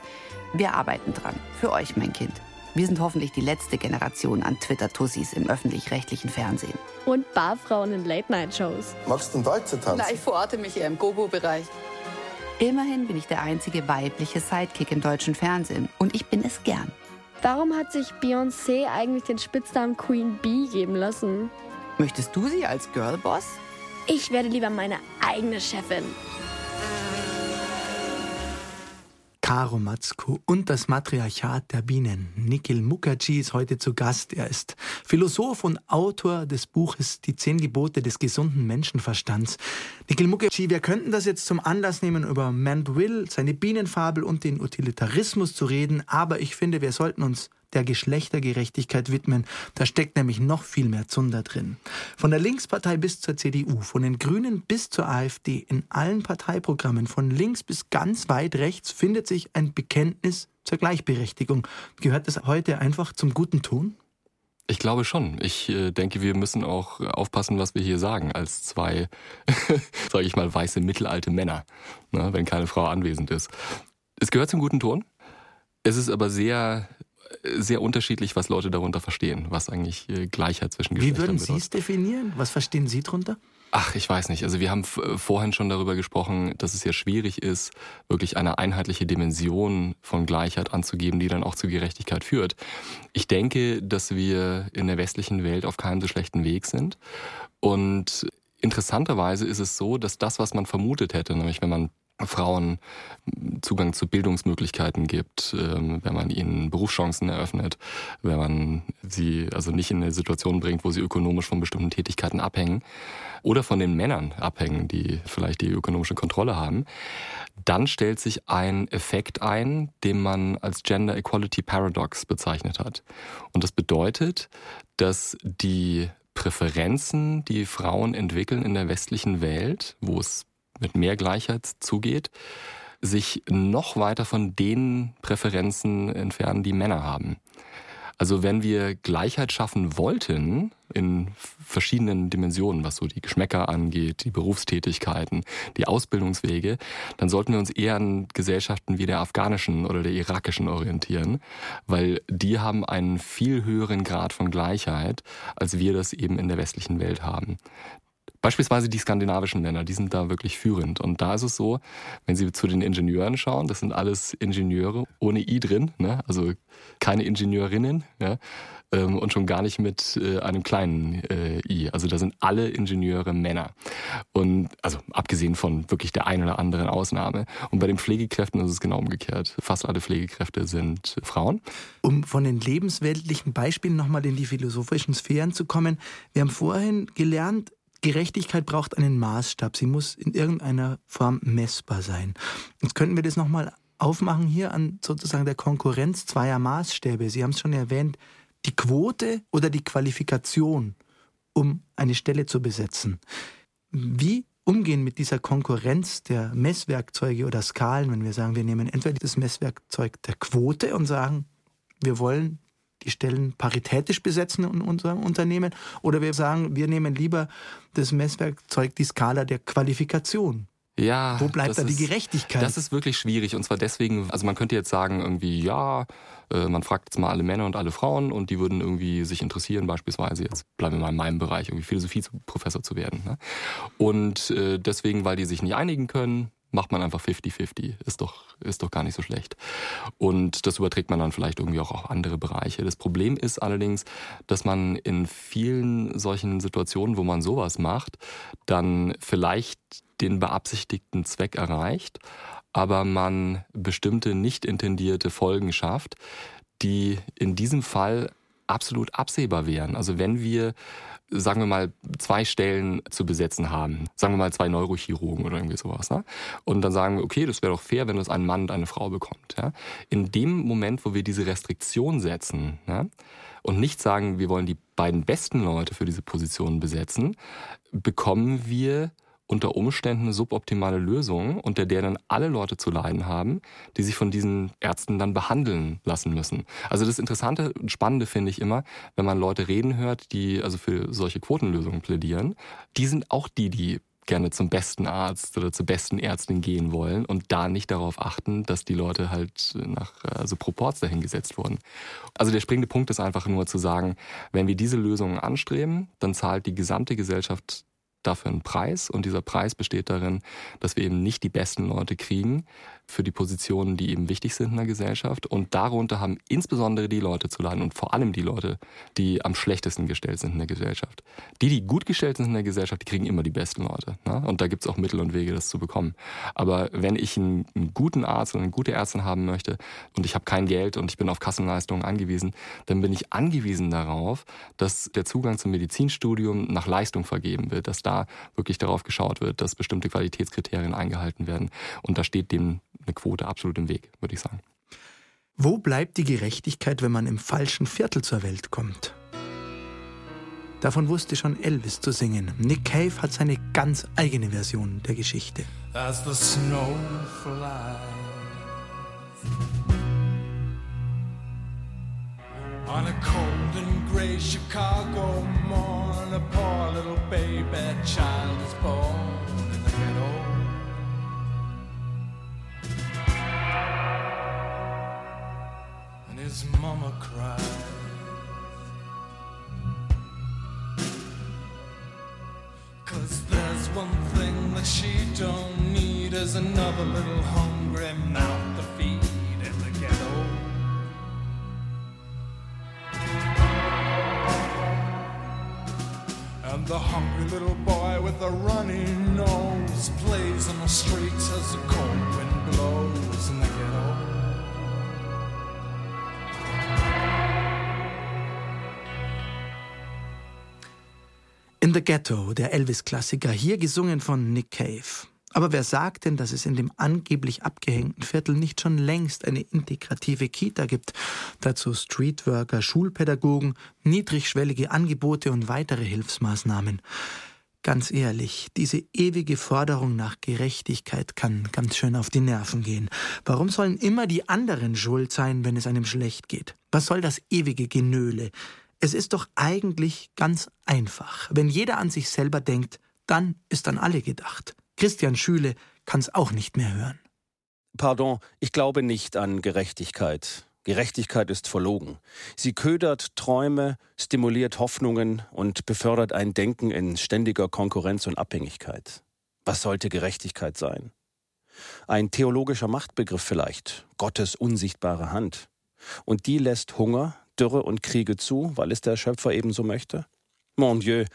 Wir arbeiten dran. Für euch, mein Kind. Wir sind hoffentlich die letzte Generation an Twitter-Tussis im öffentlich-rechtlichen Fernsehen. Und Barfrauen in Late-Night-Shows. Magst du einen Walzer tanzen? Na, ich verorte mich eher im Gogo-Bereich. Immerhin bin ich der einzige weibliche Sidekick im deutschen Fernsehen. Und ich bin es gern. Warum hat sich Beyoncé eigentlich den Spitznamen Queen Bee geben lassen? Möchtest du sie als Girlboss? Ich werde lieber meine eigene Chefin. Caro Matzko und das Matriarchat der Bienen. Nikhil Mukherjee ist heute zu Gast. Er ist Philosoph und Autor des Buches Die zehn Gebote des gesunden Menschenverstands. Nikhil Mukherjee, wir könnten das jetzt zum Anlass nehmen, über Mandeville, seine Bienenfabel und den Utilitarismus zu reden, aber ich finde, wir sollten uns der Geschlechtergerechtigkeit widmen. Da steckt nämlich noch viel mehr Zunder drin. Von der Linkspartei bis zur CDU, von den Grünen bis zur AfD, in allen Parteiprogrammen, von links bis ganz weit rechts, findet sich ein Bekenntnis zur Gleichberechtigung. Gehört das heute einfach zum guten Ton? Ich glaube schon. Ich äh, denke, wir müssen auch aufpassen, was wir hier sagen, als zwei, *laughs* sage ich mal, weiße mittelalte Männer, ne, wenn keine Frau anwesend ist. Es gehört zum guten Ton. Es ist aber sehr sehr unterschiedlich, was Leute darunter verstehen, was eigentlich äh, Gleichheit zwischen Geschlechtern Wie würden bedeutet. Sie es definieren? Was verstehen Sie darunter? Ach, ich weiß nicht. Also wir haben vorhin schon darüber gesprochen, dass es ja schwierig ist, wirklich eine einheitliche Dimension von Gleichheit anzugeben, die dann auch zu Gerechtigkeit führt. Ich denke, dass wir in der westlichen Welt auf keinem so schlechten Weg sind. Und interessanterweise ist es so, dass das, was man vermutet hätte, nämlich wenn man Frauen Zugang zu Bildungsmöglichkeiten gibt, ähm, wenn man ihnen Berufschancen eröffnet, wenn man sie also nicht in eine Situation bringt, wo sie ökonomisch von bestimmten Tätigkeiten abhängen oder von den Männern abhängen, die vielleicht die ökonomische Kontrolle haben, dann stellt sich ein Effekt ein, den man als Gender Equality Paradox bezeichnet hat. Und das bedeutet, dass die Präferenzen, die Frauen entwickeln in der westlichen Welt, wo es mit mehr Gleichheit zugeht, sich noch weiter von den Präferenzen entfernen, die Männer haben. Also wenn wir Gleichheit schaffen wollten, in verschiedenen Dimensionen, was so die Geschmäcker angeht, die Berufstätigkeiten, die Ausbildungswege, dann sollten wir uns eher an Gesellschaften wie der afghanischen oder der irakischen orientieren, weil die haben einen viel höheren Grad von Gleichheit, als wir das eben in der westlichen Welt haben. Beispielsweise die skandinavischen Länder, die sind da wirklich führend. Und da ist es so, wenn Sie zu den Ingenieuren schauen, das sind alles Ingenieure ohne I drin, ne? also keine Ingenieurinnen ja? Ähm, und schon gar nicht mit äh, einem kleinen äh, I. Also da sind alle Ingenieure Männer. Und also abgesehen von wirklich der einen oder anderen Ausnahme. Und bei den Pflegekräften ist es genau umgekehrt. Fast alle Pflegekräfte sind Frauen. Um von den lebensweltlichen Beispielen nochmal in die philosophischen Sphären zu kommen, wir haben vorhin gelernt, Gerechtigkeit braucht einen Maßstab. Sie muss in irgendeiner Form messbar sein. Jetzt könnten wir das nochmal aufmachen hier an sozusagen der Konkurrenz zweier Maßstäbe. Sie haben es schon erwähnt, die Quote oder die Qualifikation, um eine Stelle zu besetzen. Wie umgehen mit dieser Konkurrenz der Messwerkzeuge oder Skalen, wenn wir sagen, wir nehmen entweder das Messwerkzeug der Quote und sagen, wir wollen die Stellen paritätisch besetzen in unserem Unternehmen oder wir sagen, wir nehmen lieber das Messwerkzeug, die Skala der Qualifikation. Ja, Wo bleibt da die Gerechtigkeit? Das ist wirklich schwierig und zwar deswegen, also man könnte jetzt sagen irgendwie, ja, äh, man fragt jetzt mal alle Männer und alle Frauen und die würden irgendwie sich interessieren, beispielsweise jetzt bleiben wir mal in meinem Bereich, irgendwie Philosophieprofessor zu werden. Ne? Und äh, deswegen, weil die sich nicht einigen können, macht man einfach 50-50. Ist doch, ist doch gar nicht so schlecht. Und das überträgt man dann vielleicht irgendwie auch auf andere Bereiche. Das Problem ist allerdings, dass man in vielen solchen Situationen, wo man sowas macht, dann vielleicht den beabsichtigten Zweck erreicht, aber man bestimmte nicht intendierte Folgen schafft, die in diesem Fall absolut absehbar wären. Also wenn wir sagen wir mal, zwei Stellen zu besetzen haben. Sagen wir mal zwei Neurochirurgen oder irgendwie sowas. Ne? Und dann sagen wir, okay, das wäre doch fair, wenn das ein Mann und eine Frau bekommt. Ja? In dem Moment, wo wir diese Restriktion setzen ja, und nicht sagen, wir wollen die beiden besten Leute für diese Position besetzen, bekommen wir unter Umständen suboptimale Lösung, unter der dann alle Leute zu leiden haben, die sich von diesen Ärzten dann behandeln lassen müssen. Also das Interessante und Spannende finde ich immer, wenn man Leute reden hört, die also für solche Quotenlösungen plädieren, die sind auch die, die gerne zum besten Arzt oder zur besten Ärztin gehen wollen und da nicht darauf achten, dass die Leute halt nach also Proports dahingesetzt wurden. Also der springende Punkt ist einfach nur zu sagen, wenn wir diese Lösungen anstreben, dann zahlt die gesamte Gesellschaft dafür einen Preis und dieser Preis besteht darin, dass wir eben nicht die besten Leute kriegen für die Positionen, die eben wichtig sind in der Gesellschaft und darunter haben insbesondere die Leute zu leiden und vor allem die Leute, die am schlechtesten gestellt sind in der Gesellschaft. Die, die gut gestellt sind in der Gesellschaft, die kriegen immer die besten Leute ne? und da gibt es auch Mittel und Wege, das zu bekommen. Aber wenn ich einen, einen guten Arzt oder eine gute Ärztin haben möchte und ich habe kein Geld und ich bin auf Kassenleistungen angewiesen, dann bin ich angewiesen darauf, dass der Zugang zum Medizinstudium nach Leistung vergeben wird, dass da da wirklich darauf geschaut wird, dass bestimmte Qualitätskriterien eingehalten werden. Und da steht dem eine Quote absolut im Weg, würde ich sagen. Wo bleibt die Gerechtigkeit, wenn man im falschen Viertel zur Welt kommt? Davon wusste schon Elvis zu singen. Nick Cave hat seine ganz eigene Version der Geschichte. As the snow flies On a cold and gray Chicago morn, a poor little baby child is born in the ghetto. And his mama cries. Cause there's one thing that she don't need is another little hungry mouth the hungry little boy with the runny nose plays on the streets as the cold wind blows in the ghetto. In the Ghetto, der Elvis-Klassiker, hier gesungen von Nick Cave. Aber wer sagt denn, dass es in dem angeblich abgehängten Viertel nicht schon längst eine integrative Kita gibt? Dazu Streetworker, Schulpädagogen, niedrigschwellige Angebote und weitere Hilfsmaßnahmen. Ganz ehrlich, diese ewige Forderung nach Gerechtigkeit kann ganz schön auf die Nerven gehen. Warum sollen immer die anderen schuld sein, wenn es einem schlecht geht? Was soll das ewige Genöle? Es ist doch eigentlich ganz einfach. Wenn jeder an sich selber denkt, dann ist an alle gedacht. Christian Schüle kann es auch nicht mehr hören. Pardon, ich glaube nicht an Gerechtigkeit. Gerechtigkeit ist verlogen. Sie ködert Träume, stimuliert Hoffnungen und befördert ein Denken in ständiger Konkurrenz und Abhängigkeit. Was sollte Gerechtigkeit sein? Ein theologischer Machtbegriff vielleicht, Gottes unsichtbare Hand. Und die lässt Hunger, Dürre und Kriege zu, weil es der Schöpfer ebenso möchte? Mon Dieu,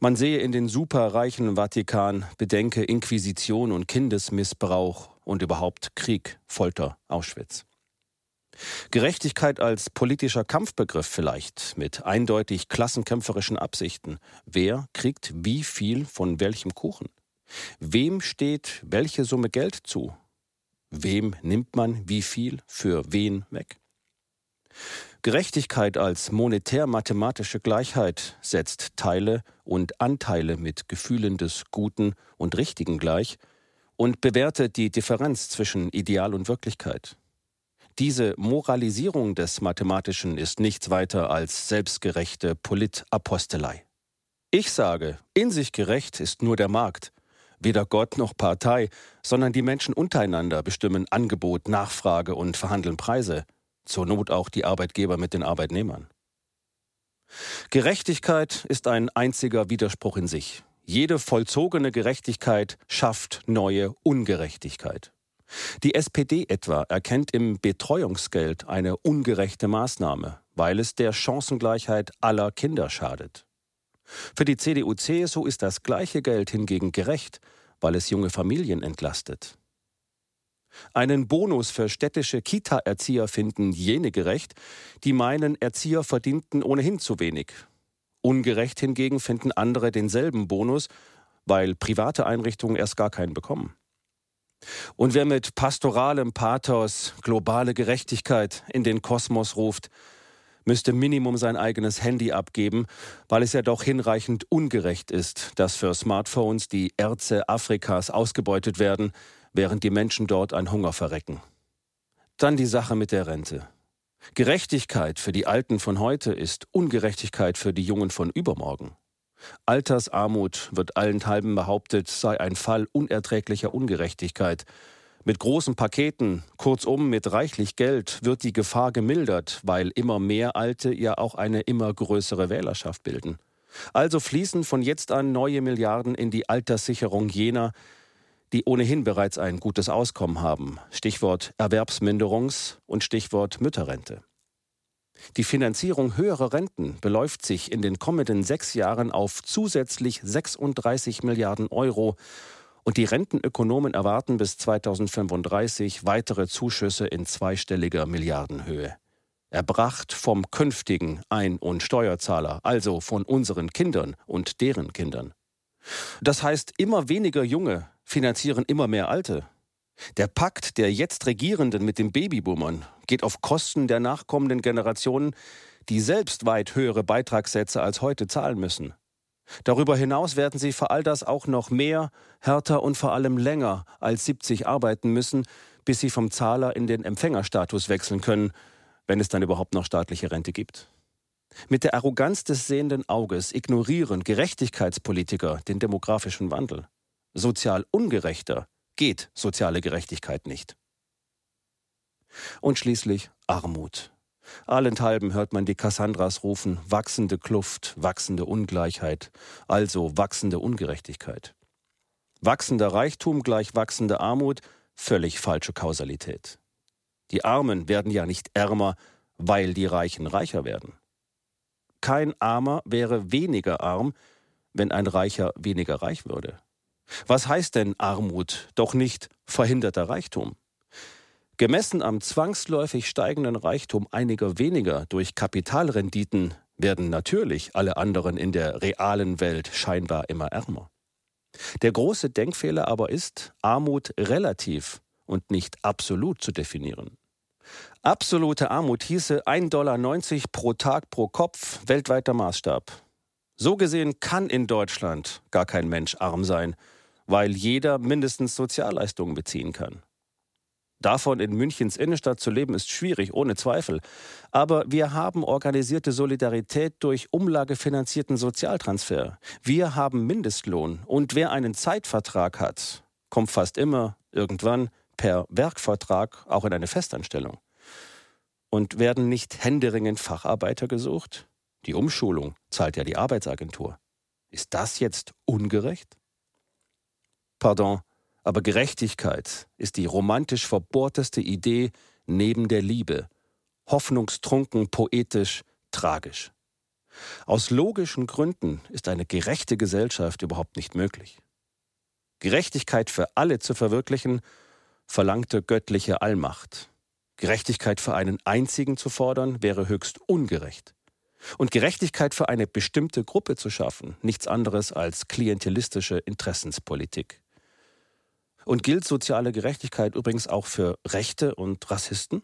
man sehe in den superreichen Vatikan, bedenke Inquisition und Kindesmissbrauch und überhaupt Krieg, Folter, Auschwitz. Gerechtigkeit als politischer Kampfbegriff vielleicht, mit eindeutig klassenkämpferischen Absichten. Wer kriegt wie viel von welchem Kuchen? Wem steht welche Summe Geld zu? Wem nimmt man wie viel für wen weg? Gerechtigkeit als monetär-mathematische Gleichheit setzt Teile und Anteile mit Gefühlen des Guten und Richtigen gleich und bewertet die Differenz zwischen Ideal und Wirklichkeit. Diese Moralisierung des Mathematischen ist nichts weiter als selbstgerechte Politapostelei. Ich sage, in sich gerecht ist nur der Markt. Weder Gott noch Partei, sondern die Menschen untereinander bestimmen Angebot, Nachfrage und verhandeln Preise. Zur Not auch die Arbeitgeber mit den Arbeitnehmern. Gerechtigkeit ist ein einziger Widerspruch in sich. Jede vollzogene Gerechtigkeit schafft neue Ungerechtigkeit. Die SPD etwa erkennt im Betreuungsgeld eine ungerechte Maßnahme, weil es der Chancengleichheit aller Kinder schadet. Für die CDU-CSU ist das gleiche Geld hingegen gerecht, weil es junge Familien entlastet. Einen Bonus für städtische Kita-Erzieher finden jene gerecht, die meinen, Erzieher verdienten ohnehin zu wenig. Ungerecht hingegen finden andere denselben Bonus, weil private Einrichtungen erst gar keinen bekommen. Und wer mit pastoralem Pathos globale Gerechtigkeit in den Kosmos ruft, müsste Minimum sein eigenes Handy abgeben, weil es ja doch hinreichend ungerecht ist, dass für Smartphones die Erze Afrikas ausgebeutet werden, während die Menschen dort an Hunger verrecken. Dann die Sache mit der Rente. Gerechtigkeit für die Alten von heute ist Ungerechtigkeit für die Jungen von übermorgen. Altersarmut wird allenthalben behauptet, sei ein Fall unerträglicher Ungerechtigkeit. Mit großen Paketen, kurzum mit reichlich Geld, wird die Gefahr gemildert, weil immer mehr Alte ja auch eine immer größere Wählerschaft bilden. Also fließen von jetzt an neue Milliarden in die Alterssicherung jener, die ohnehin bereits ein gutes Auskommen haben. Stichwort Erwerbsminderungs- und Stichwort Mütterrente. Die Finanzierung höherer Renten beläuft sich in den kommenden sechs Jahren auf zusätzlich 36 Milliarden Euro und die Rentenökonomen erwarten bis 2035 weitere Zuschüsse in zweistelliger Milliardenhöhe. Erbracht vom künftigen Ein- und Steuerzahler, also von unseren Kindern und deren Kindern. Das heißt, immer weniger Junge finanzieren immer mehr Alte. Der Pakt der jetzt Regierenden mit den Babyboomern geht auf Kosten der nachkommenden Generationen, die selbst weit höhere Beitragssätze als heute zahlen müssen. Darüber hinaus werden sie für all das auch noch mehr, härter und vor allem länger als 70 arbeiten müssen, bis sie vom Zahler in den Empfängerstatus wechseln können, wenn es dann überhaupt noch staatliche Rente gibt. Mit der Arroganz des sehenden Auges ignorieren Gerechtigkeitspolitiker den demografischen Wandel. Sozial ungerechter geht soziale Gerechtigkeit nicht. Und schließlich Armut. Allenthalben hört man die Kassandras rufen, wachsende Kluft, wachsende Ungleichheit, also wachsende Ungerechtigkeit. Wachsender Reichtum gleich wachsende Armut, völlig falsche Kausalität. Die Armen werden ja nicht ärmer, weil die Reichen reicher werden. Kein Armer wäre weniger arm, wenn ein Reicher weniger reich würde. Was heißt denn Armut? Doch nicht verhinderter Reichtum. Gemessen am zwangsläufig steigenden Reichtum einiger weniger durch Kapitalrenditen werden natürlich alle anderen in der realen Welt scheinbar immer ärmer. Der große Denkfehler aber ist, Armut relativ und nicht absolut zu definieren. Absolute Armut hieße 1,90 Dollar pro Tag pro Kopf weltweiter Maßstab. So gesehen kann in Deutschland gar kein Mensch arm sein, weil jeder mindestens Sozialleistungen beziehen kann. Davon in Münchens Innenstadt zu leben ist schwierig, ohne Zweifel. Aber wir haben organisierte Solidarität durch umlagefinanzierten Sozialtransfer. Wir haben Mindestlohn. Und wer einen Zeitvertrag hat, kommt fast immer irgendwann per Werkvertrag auch in eine Festanstellung. Und werden nicht händeringend Facharbeiter gesucht? Die Umschulung zahlt ja die Arbeitsagentur. Ist das jetzt ungerecht? Pardon, aber Gerechtigkeit ist die romantisch verbohrteste Idee neben der Liebe. Hoffnungstrunken, poetisch, tragisch. Aus logischen Gründen ist eine gerechte Gesellschaft überhaupt nicht möglich. Gerechtigkeit für alle zu verwirklichen, verlangte göttliche Allmacht. Gerechtigkeit für einen einzigen zu fordern, wäre höchst ungerecht. Und Gerechtigkeit für eine bestimmte Gruppe zu schaffen, nichts anderes als klientelistische Interessenspolitik. Und gilt soziale Gerechtigkeit übrigens auch für Rechte und Rassisten?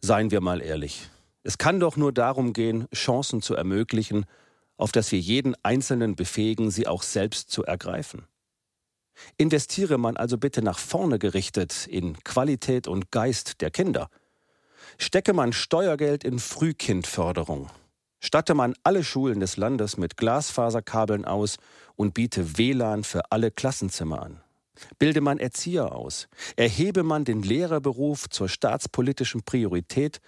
Seien wir mal ehrlich. Es kann doch nur darum gehen, Chancen zu ermöglichen, auf dass wir jeden Einzelnen befähigen, sie auch selbst zu ergreifen. Investiere man also bitte nach vorne gerichtet in Qualität und Geist der Kinder. Stecke man Steuergeld in Frühkindförderung, Statte man alle Schulen des Landes mit Glasfaserkabeln aus und biete WLAN für alle Klassenzimmer an. Bilde man Erzieher aus, erhebe man den Lehrerberuf zur staatspolitischen Priorität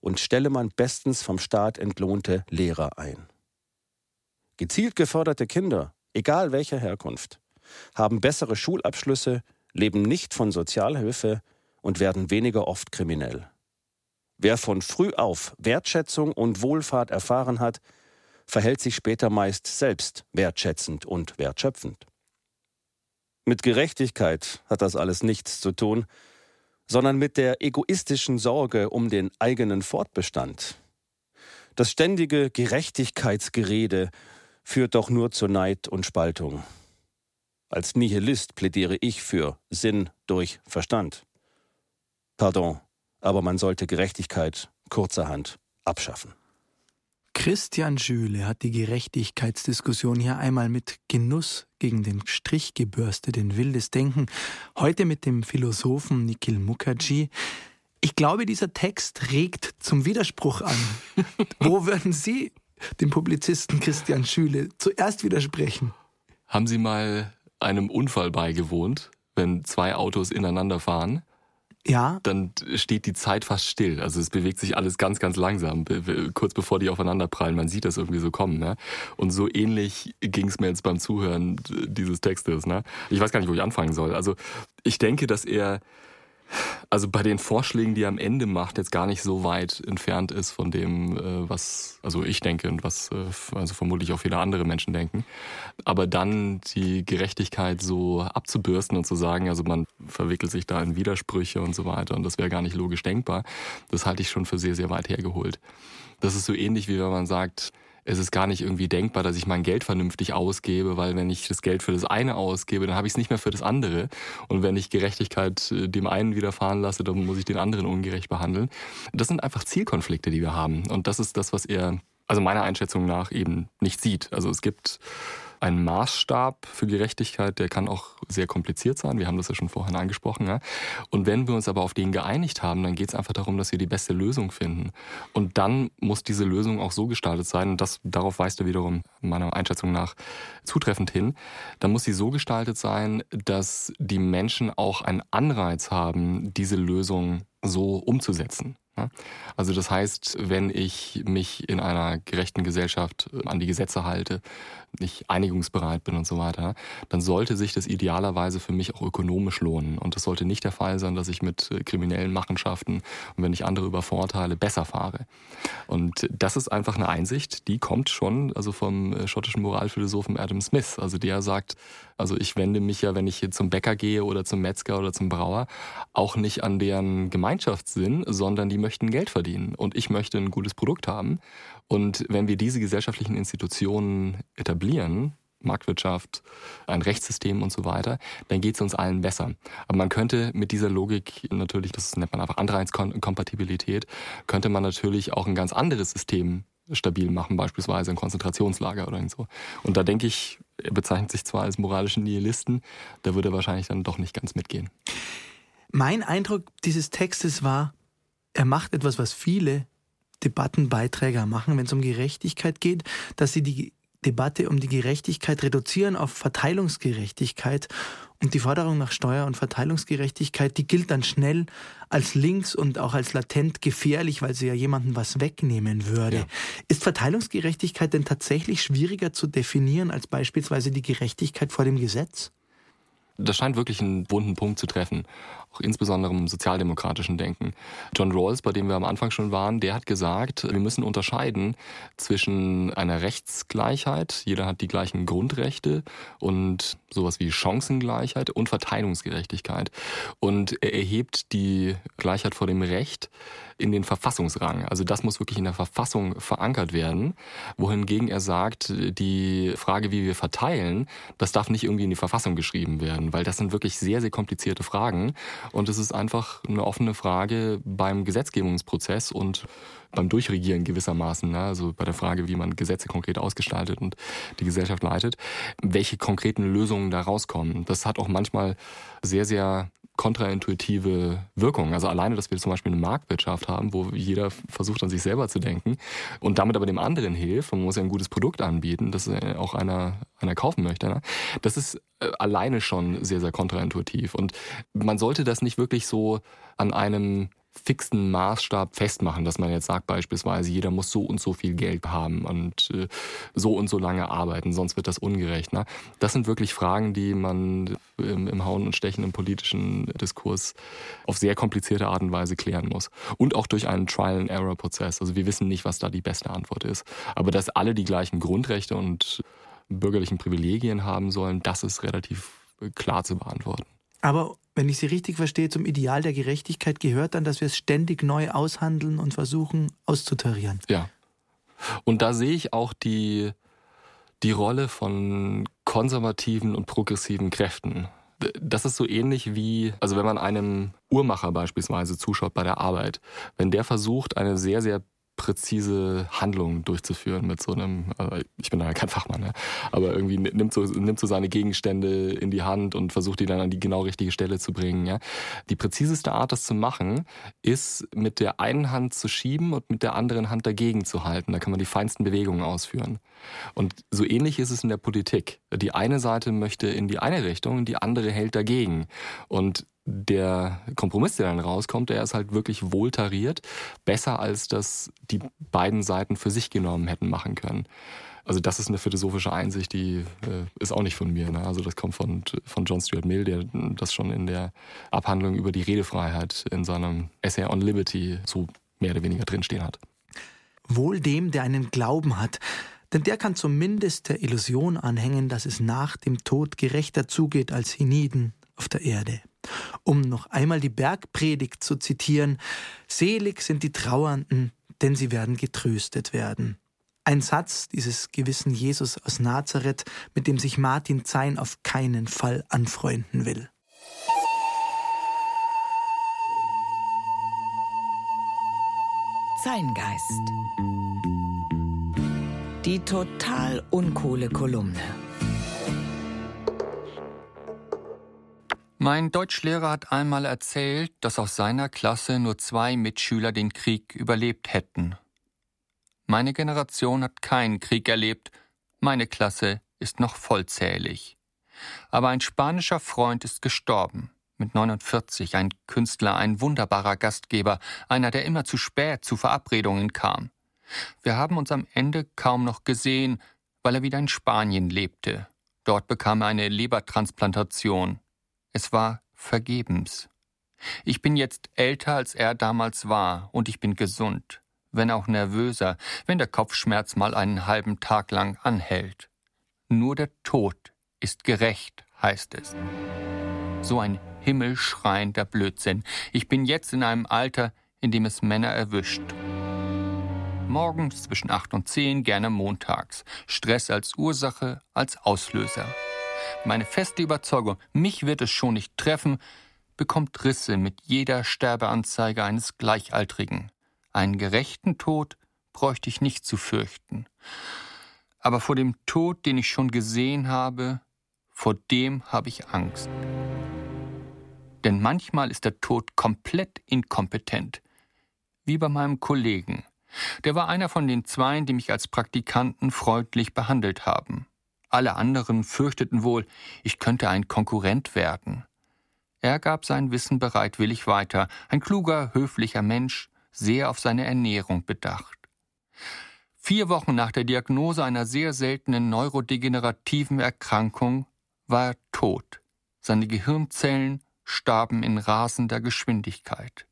und stelle man bestens vom Staat entlohnte Lehrer ein. Gezielt geförderte Kinder, egal welcher Herkunft, haben bessere Schulabschlüsse, leben nicht von Sozialhilfe und werden weniger oft kriminell. Wer von früh auf Wertschätzung und Wohlfahrt erfahren hat, verhält sich später meist selbst wertschätzend und wertschöpfend. Mit Gerechtigkeit hat das alles nichts zu tun, sondern mit der egoistischen Sorge um den eigenen Fortbestand. Das ständige Gerechtigkeitsgerede führt doch nur zu Neid und Spaltung. Als Nihilist plädiere ich für Sinn durch Verstand. Pardon, aber man sollte Gerechtigkeit kurzerhand abschaffen. Christian Schüle hat die Gerechtigkeitsdiskussion hier einmal mit Genuss gegen den Strich gebürstet in wildes Denken, heute mit dem Philosophen Nikhil Mukherjee. Ich glaube, dieser Text regt zum Widerspruch an. *laughs* Wo würden Sie dem Publizisten Christian Schüle zuerst widersprechen? Haben Sie mal einem Unfall beigewohnt, wenn zwei Autos ineinander fahren? Ja. dann steht die Zeit fast still. Also es bewegt sich alles ganz, ganz langsam, kurz bevor die aufeinander prallen. Man sieht das irgendwie so kommen. Ne? Und so ähnlich ging es mir jetzt beim Zuhören dieses Textes. Ne? Ich weiß gar nicht, wo ich anfangen soll. Also ich denke, dass er also bei den Vorschlägen, die er am Ende macht, jetzt gar nicht so weit entfernt ist von dem, äh, was also ich denke und was äh, also vermutlich auch viele andere Menschen denken. Aber dann die Gerechtigkeit so abzubürsten und zu sagen, also man verwickelt sich da in Widersprüche und so weiter und das wäre gar nicht logisch denkbar, das halte ich schon für sehr, sehr weit hergeholt. Das ist so ähnlich wie wenn man sagt, es ist gar nicht irgendwie denkbar, dass ich mein Geld vernünftig ausgebe, weil wenn ich das Geld für das eine ausgebe, dann habe ich es nicht mehr für das andere. Und wenn ich Gerechtigkeit äh, dem einen widerfahren lasse, dann muss ich den anderen ungerecht behandeln. Das sind einfach Zielkonflikte, die wir haben. Und das ist das, was er, also meiner Einschätzung nach, eben nicht sieht. Also es gibt ein Maßstab für Gerechtigkeit, der kann auch sehr kompliziert sein. Wir haben das ja schon vorhin angesprochen. Ja? Und wenn wir uns aber auf den geeinigt haben, dann geht es einfach darum, dass wir die beste Lösung finden. Und dann muss diese Lösung auch so gestaltet sein, und das, darauf weist er wiederum meiner Einschätzung nach zutreffend hin, dann muss sie so gestaltet sein, dass die Menschen auch einen Anreiz haben, diese Lösung so umzusetzen. Also das heißt, wenn ich mich in einer gerechten Gesellschaft an die Gesetze halte, nicht einigungsbereit bin und so weiter, dann sollte sich das idealerweise für mich auch ökonomisch lohnen. Und das sollte nicht der Fall sein, dass ich mit äh, kriminellen Machenschaften und wenn ich andere übervorteile, besser fahre. Und das ist einfach eine Einsicht, die kommt schon also vom äh, schottischen Moralphilosophen Adam Smith. Also der sagt, also ich wende mich ja, wenn ich hier zum Bäcker gehe oder zum Metzger oder zum Brauer, auch nicht an deren Gemeinschaftssinn, sondern die möchten Geld verdienen. Und ich möchte ein gutes Produkt haben. Und wenn wir diese gesellschaftlichen Institutionen etablieren, Marktwirtschaft, ein Rechtssystem und so weiter, dann geht es uns allen besser. Aber man könnte mit dieser Logik natürlich, das nennt man einfach Anreizkompatibilität, könnte man natürlich auch ein ganz anderes System stabil machen, beispielsweise ein Konzentrationslager oder so. Und da denke ich, er bezeichnet sich zwar als moralischen Nihilisten, da würde er wahrscheinlich dann doch nicht ganz mitgehen. Mein Eindruck dieses Textes war, er macht etwas, was viele Debattenbeiträger machen, wenn es um Gerechtigkeit geht, dass sie die Debatte um die Gerechtigkeit reduzieren auf Verteilungsgerechtigkeit. Und die Forderung nach Steuer- und Verteilungsgerechtigkeit, die gilt dann schnell als links und auch als latent gefährlich, weil sie ja jemandem was wegnehmen würde. Ja. Ist Verteilungsgerechtigkeit denn tatsächlich schwieriger zu definieren als beispielsweise die Gerechtigkeit vor dem Gesetz? Das scheint wirklich einen wunden Punkt zu treffen, insbesondere im sozialdemokratischen Denken. John Rawls, bei dem wir am Anfang schon waren, der hat gesagt, wir müssen unterscheiden zwischen einer Rechtsgleichheit, jeder hat die gleichen Grundrechte und sowas wie Chancengleichheit und Verteilungsgerechtigkeit. Und er erhebt die Gleichheit vor dem Recht in den Verfassungsrang. Also das muss wirklich in der Verfassung verankert werden, wohingegen er sagt, die Frage, wie wir verteilen, das darf nicht irgendwie in die Verfassung geschrieben werden, weil das sind wirklich sehr, sehr komplizierte Fragen und es ist einfach eine offene Frage beim Gesetzgebungsprozess und beim Durchregieren gewissermaßen, ne? also bei der Frage, wie man Gesetze konkret ausgestaltet und die Gesellschaft leitet, welche konkreten Lösungen da rauskommen. Das hat auch manchmal sehr, sehr kontraintuitive Wirkung. Also alleine, dass wir zum Beispiel eine Marktwirtschaft haben, wo jeder versucht an sich selber zu denken und damit aber dem anderen hilft. Man muss ja ein gutes Produkt anbieten, das auch einer, einer kaufen möchte. Ne? Das ist äh, alleine schon sehr, sehr kontraintuitiv. Und man sollte das nicht wirklich so an einem fixen Maßstab festmachen, dass man jetzt sagt beispielsweise, jeder muss so und so viel Geld haben und äh, so und so lange arbeiten, sonst wird das ungerecht. Ne? Das sind wirklich Fragen, die man im, im Hauen und Stechen im politischen Diskurs auf sehr komplizierte Art und Weise klären muss. Und auch durch einen Trial-and-Error-Prozess. Also wir wissen nicht, was da die beste Antwort ist. Aber dass alle die gleichen Grundrechte und bürgerlichen Privilegien haben sollen, das ist relativ klar zu beantworten. Aber wenn ich Sie richtig verstehe, zum Ideal der Gerechtigkeit gehört dann, dass wir es ständig neu aushandeln und versuchen auszutarieren. Ja. Und da sehe ich auch die, die Rolle von konservativen und progressiven Kräften. Das ist so ähnlich wie, also wenn man einem Uhrmacher beispielsweise zuschaut bei der Arbeit, wenn der versucht, eine sehr, sehr präzise Handlungen durchzuführen mit so einem, also ich bin da kein Fachmann, ne? aber irgendwie nimmt so, nimmt so seine Gegenstände in die Hand und versucht die dann an die genau richtige Stelle zu bringen. Ja? Die präziseste Art, das zu machen, ist mit der einen Hand zu schieben und mit der anderen Hand dagegen zu halten. Da kann man die feinsten Bewegungen ausführen. Und so ähnlich ist es in der Politik. Die eine Seite möchte in die eine Richtung, die andere hält dagegen. Und der Kompromiss, der dann rauskommt, der ist halt wirklich wohltariert, besser als das die beiden Seiten für sich genommen hätten machen können. Also das ist eine philosophische Einsicht, die äh, ist auch nicht von mir. Ne? Also das kommt von, von John Stuart Mill, der das schon in der Abhandlung über die Redefreiheit in seinem Essay on Liberty so mehr oder weniger drinstehen hat. Wohl dem, der einen Glauben hat, denn der kann zumindest der Illusion anhängen, dass es nach dem Tod gerechter zugeht als hienieden auf der Erde. Um noch einmal die Bergpredigt zu zitieren, Selig sind die Trauernden, denn sie werden getröstet werden. Ein Satz dieses gewissen Jesus aus Nazareth, mit dem sich Martin Zein auf keinen Fall anfreunden will. Zeingeist. Die total uncoole Kolumne. Mein Deutschlehrer hat einmal erzählt, dass aus seiner Klasse nur zwei Mitschüler den Krieg überlebt hätten. Meine Generation hat keinen Krieg erlebt, meine Klasse ist noch vollzählig. Aber ein spanischer Freund ist gestorben, mit 49, ein Künstler, ein wunderbarer Gastgeber, einer, der immer zu spät zu Verabredungen kam. Wir haben uns am Ende kaum noch gesehen, weil er wieder in Spanien lebte. Dort bekam er eine Lebertransplantation. Es war vergebens. Ich bin jetzt älter, als er damals war, und ich bin gesund, wenn auch nervöser, wenn der Kopfschmerz mal einen halben Tag lang anhält. Nur der Tod ist gerecht, heißt es. So ein himmelschreiender Blödsinn. Ich bin jetzt in einem Alter, in dem es Männer erwischt. Morgens zwischen acht und zehn, gerne montags. Stress als Ursache, als Auslöser. Meine feste Überzeugung, mich wird es schon nicht treffen, bekommt Risse mit jeder Sterbeanzeige eines Gleichaltrigen. Einen gerechten Tod bräuchte ich nicht zu fürchten. Aber vor dem Tod, den ich schon gesehen habe, vor dem habe ich Angst. Denn manchmal ist der Tod komplett inkompetent. Wie bei meinem Kollegen. Der war einer von den Zweien, die mich als Praktikanten freundlich behandelt haben. Alle anderen fürchteten wohl, ich könnte ein Konkurrent werden. Er gab sein Wissen bereitwillig weiter, ein kluger, höflicher Mensch, sehr auf seine Ernährung bedacht. Vier Wochen nach der Diagnose einer sehr seltenen neurodegenerativen Erkrankung war er tot. Seine Gehirnzellen starben in rasender Geschwindigkeit.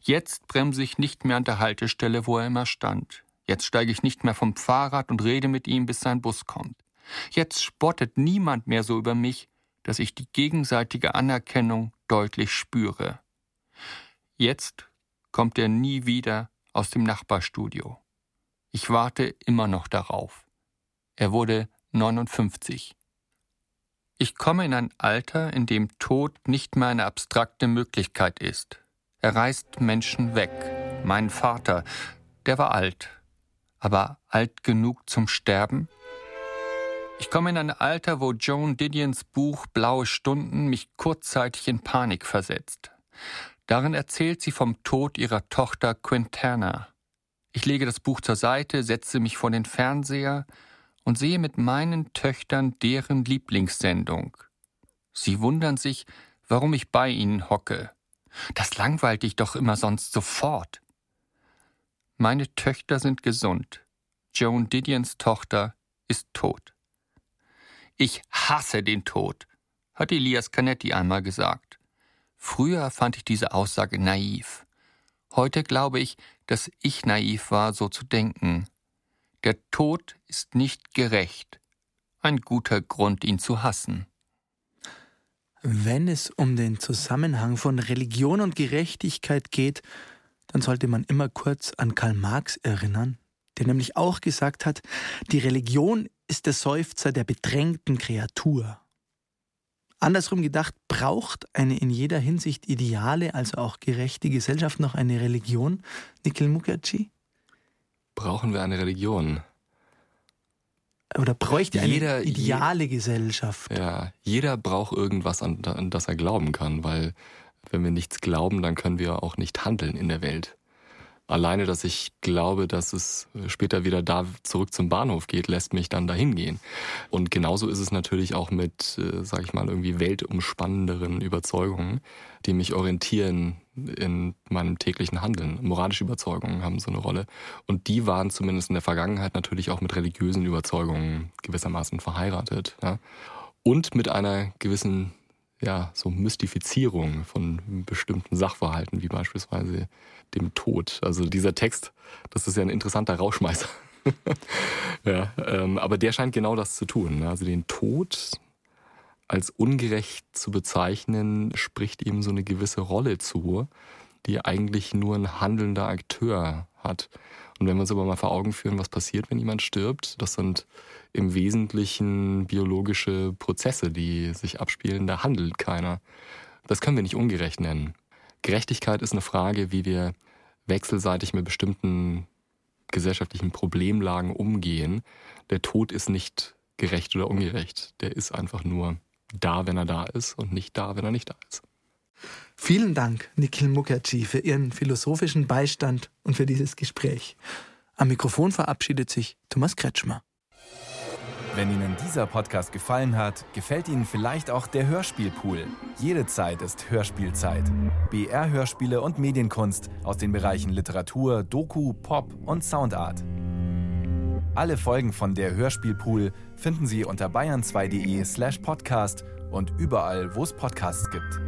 Jetzt bremse ich nicht mehr an der Haltestelle, wo er immer stand. Jetzt steige ich nicht mehr vom Fahrrad und rede mit ihm, bis sein Bus kommt. Jetzt spottet niemand mehr so über mich, dass ich die gegenseitige Anerkennung deutlich spüre. Jetzt kommt er nie wieder aus dem Nachbarstudio. Ich warte immer noch darauf. Er wurde 59. Ich komme in ein Alter, in dem Tod nicht mehr eine abstrakte Möglichkeit ist. Er reißt Menschen weg. Mein Vater, der war alt. Aber alt genug zum Sterben? Ich komme in ein Alter, wo Joan Didions Buch Blaue Stunden mich kurzzeitig in Panik versetzt. Darin erzählt sie vom Tod ihrer Tochter Quintana. Ich lege das Buch zur Seite, setze mich vor den Fernseher und sehe mit meinen Töchtern deren Lieblingssendung. Sie wundern sich, warum ich bei ihnen hocke. Das langweilt dich doch immer sonst sofort. Meine Töchter sind gesund. Joan Didions Tochter ist tot. Ich hasse den Tod, hat Elias Canetti einmal gesagt. Früher fand ich diese Aussage naiv. Heute glaube ich, dass ich naiv war, so zu denken. Der Tod ist nicht gerecht. Ein guter Grund, ihn zu hassen. Wenn es um den Zusammenhang von Religion und Gerechtigkeit geht, dann sollte man immer kurz an Karl Marx erinnern, der nämlich auch gesagt hat, die Religion ist der Seufzer der bedrängten Kreatur. Andersrum gedacht, braucht eine in jeder Hinsicht ideale, also auch gerechte Gesellschaft noch eine Religion, Nikhil Mukherjee? Brauchen wir eine Religion? Oder bräuchte jeder, eine ideale je, Gesellschaft? Ja, jeder braucht irgendwas, an, an das er glauben kann, weil wenn wir nichts glauben, dann können wir auch nicht handeln in der Welt. Alleine, dass ich glaube, dass es später wieder da zurück zum Bahnhof geht, lässt mich dann dahin gehen. Und genauso ist es natürlich auch mit, äh, sag ich mal, irgendwie weltumspannenderen Überzeugungen, die mich orientieren in meinem täglichen Handeln. Moralische Überzeugungen haben so eine Rolle. Und die waren zumindest in der Vergangenheit natürlich auch mit religiösen Überzeugungen gewissermaßen verheiratet. Ja? Und mit einer gewissen ja, so Mystifizierung von bestimmten Sachverhalten, wie beispielsweise dem Tod. Also dieser Text, das ist ja ein interessanter Rauschmeißer. *laughs* ja, ähm, aber der scheint genau das zu tun. Ne? Also den Tod als ungerecht zu bezeichnen, spricht ihm so eine gewisse Rolle zu, die eigentlich nur ein handelnder Akteur hat. Und wenn wir uns aber mal vor Augen führen, was passiert, wenn jemand stirbt, das sind im Wesentlichen biologische Prozesse, die sich abspielen, da handelt keiner. Das können wir nicht ungerecht nennen. Gerechtigkeit ist eine Frage, wie wir wechselseitig mit bestimmten gesellschaftlichen Problemlagen umgehen. Der Tod ist nicht gerecht oder ungerecht. Der ist einfach nur da, wenn er da ist und nicht da, wenn er nicht da ist. Vielen Dank, Nikhil Mukherjee, für Ihren philosophischen Beistand und für dieses Gespräch. Am Mikrofon verabschiedet sich Thomas Kretschmer. Wenn Ihnen dieser Podcast gefallen hat, gefällt Ihnen vielleicht auch der Hörspielpool. Jede Zeit ist Hörspielzeit. BR-Hörspiele und Medienkunst aus den Bereichen Literatur, Doku, Pop und Soundart. Alle Folgen von der Hörspielpool finden Sie unter bayern2.de slash podcast und überall, wo es Podcasts gibt.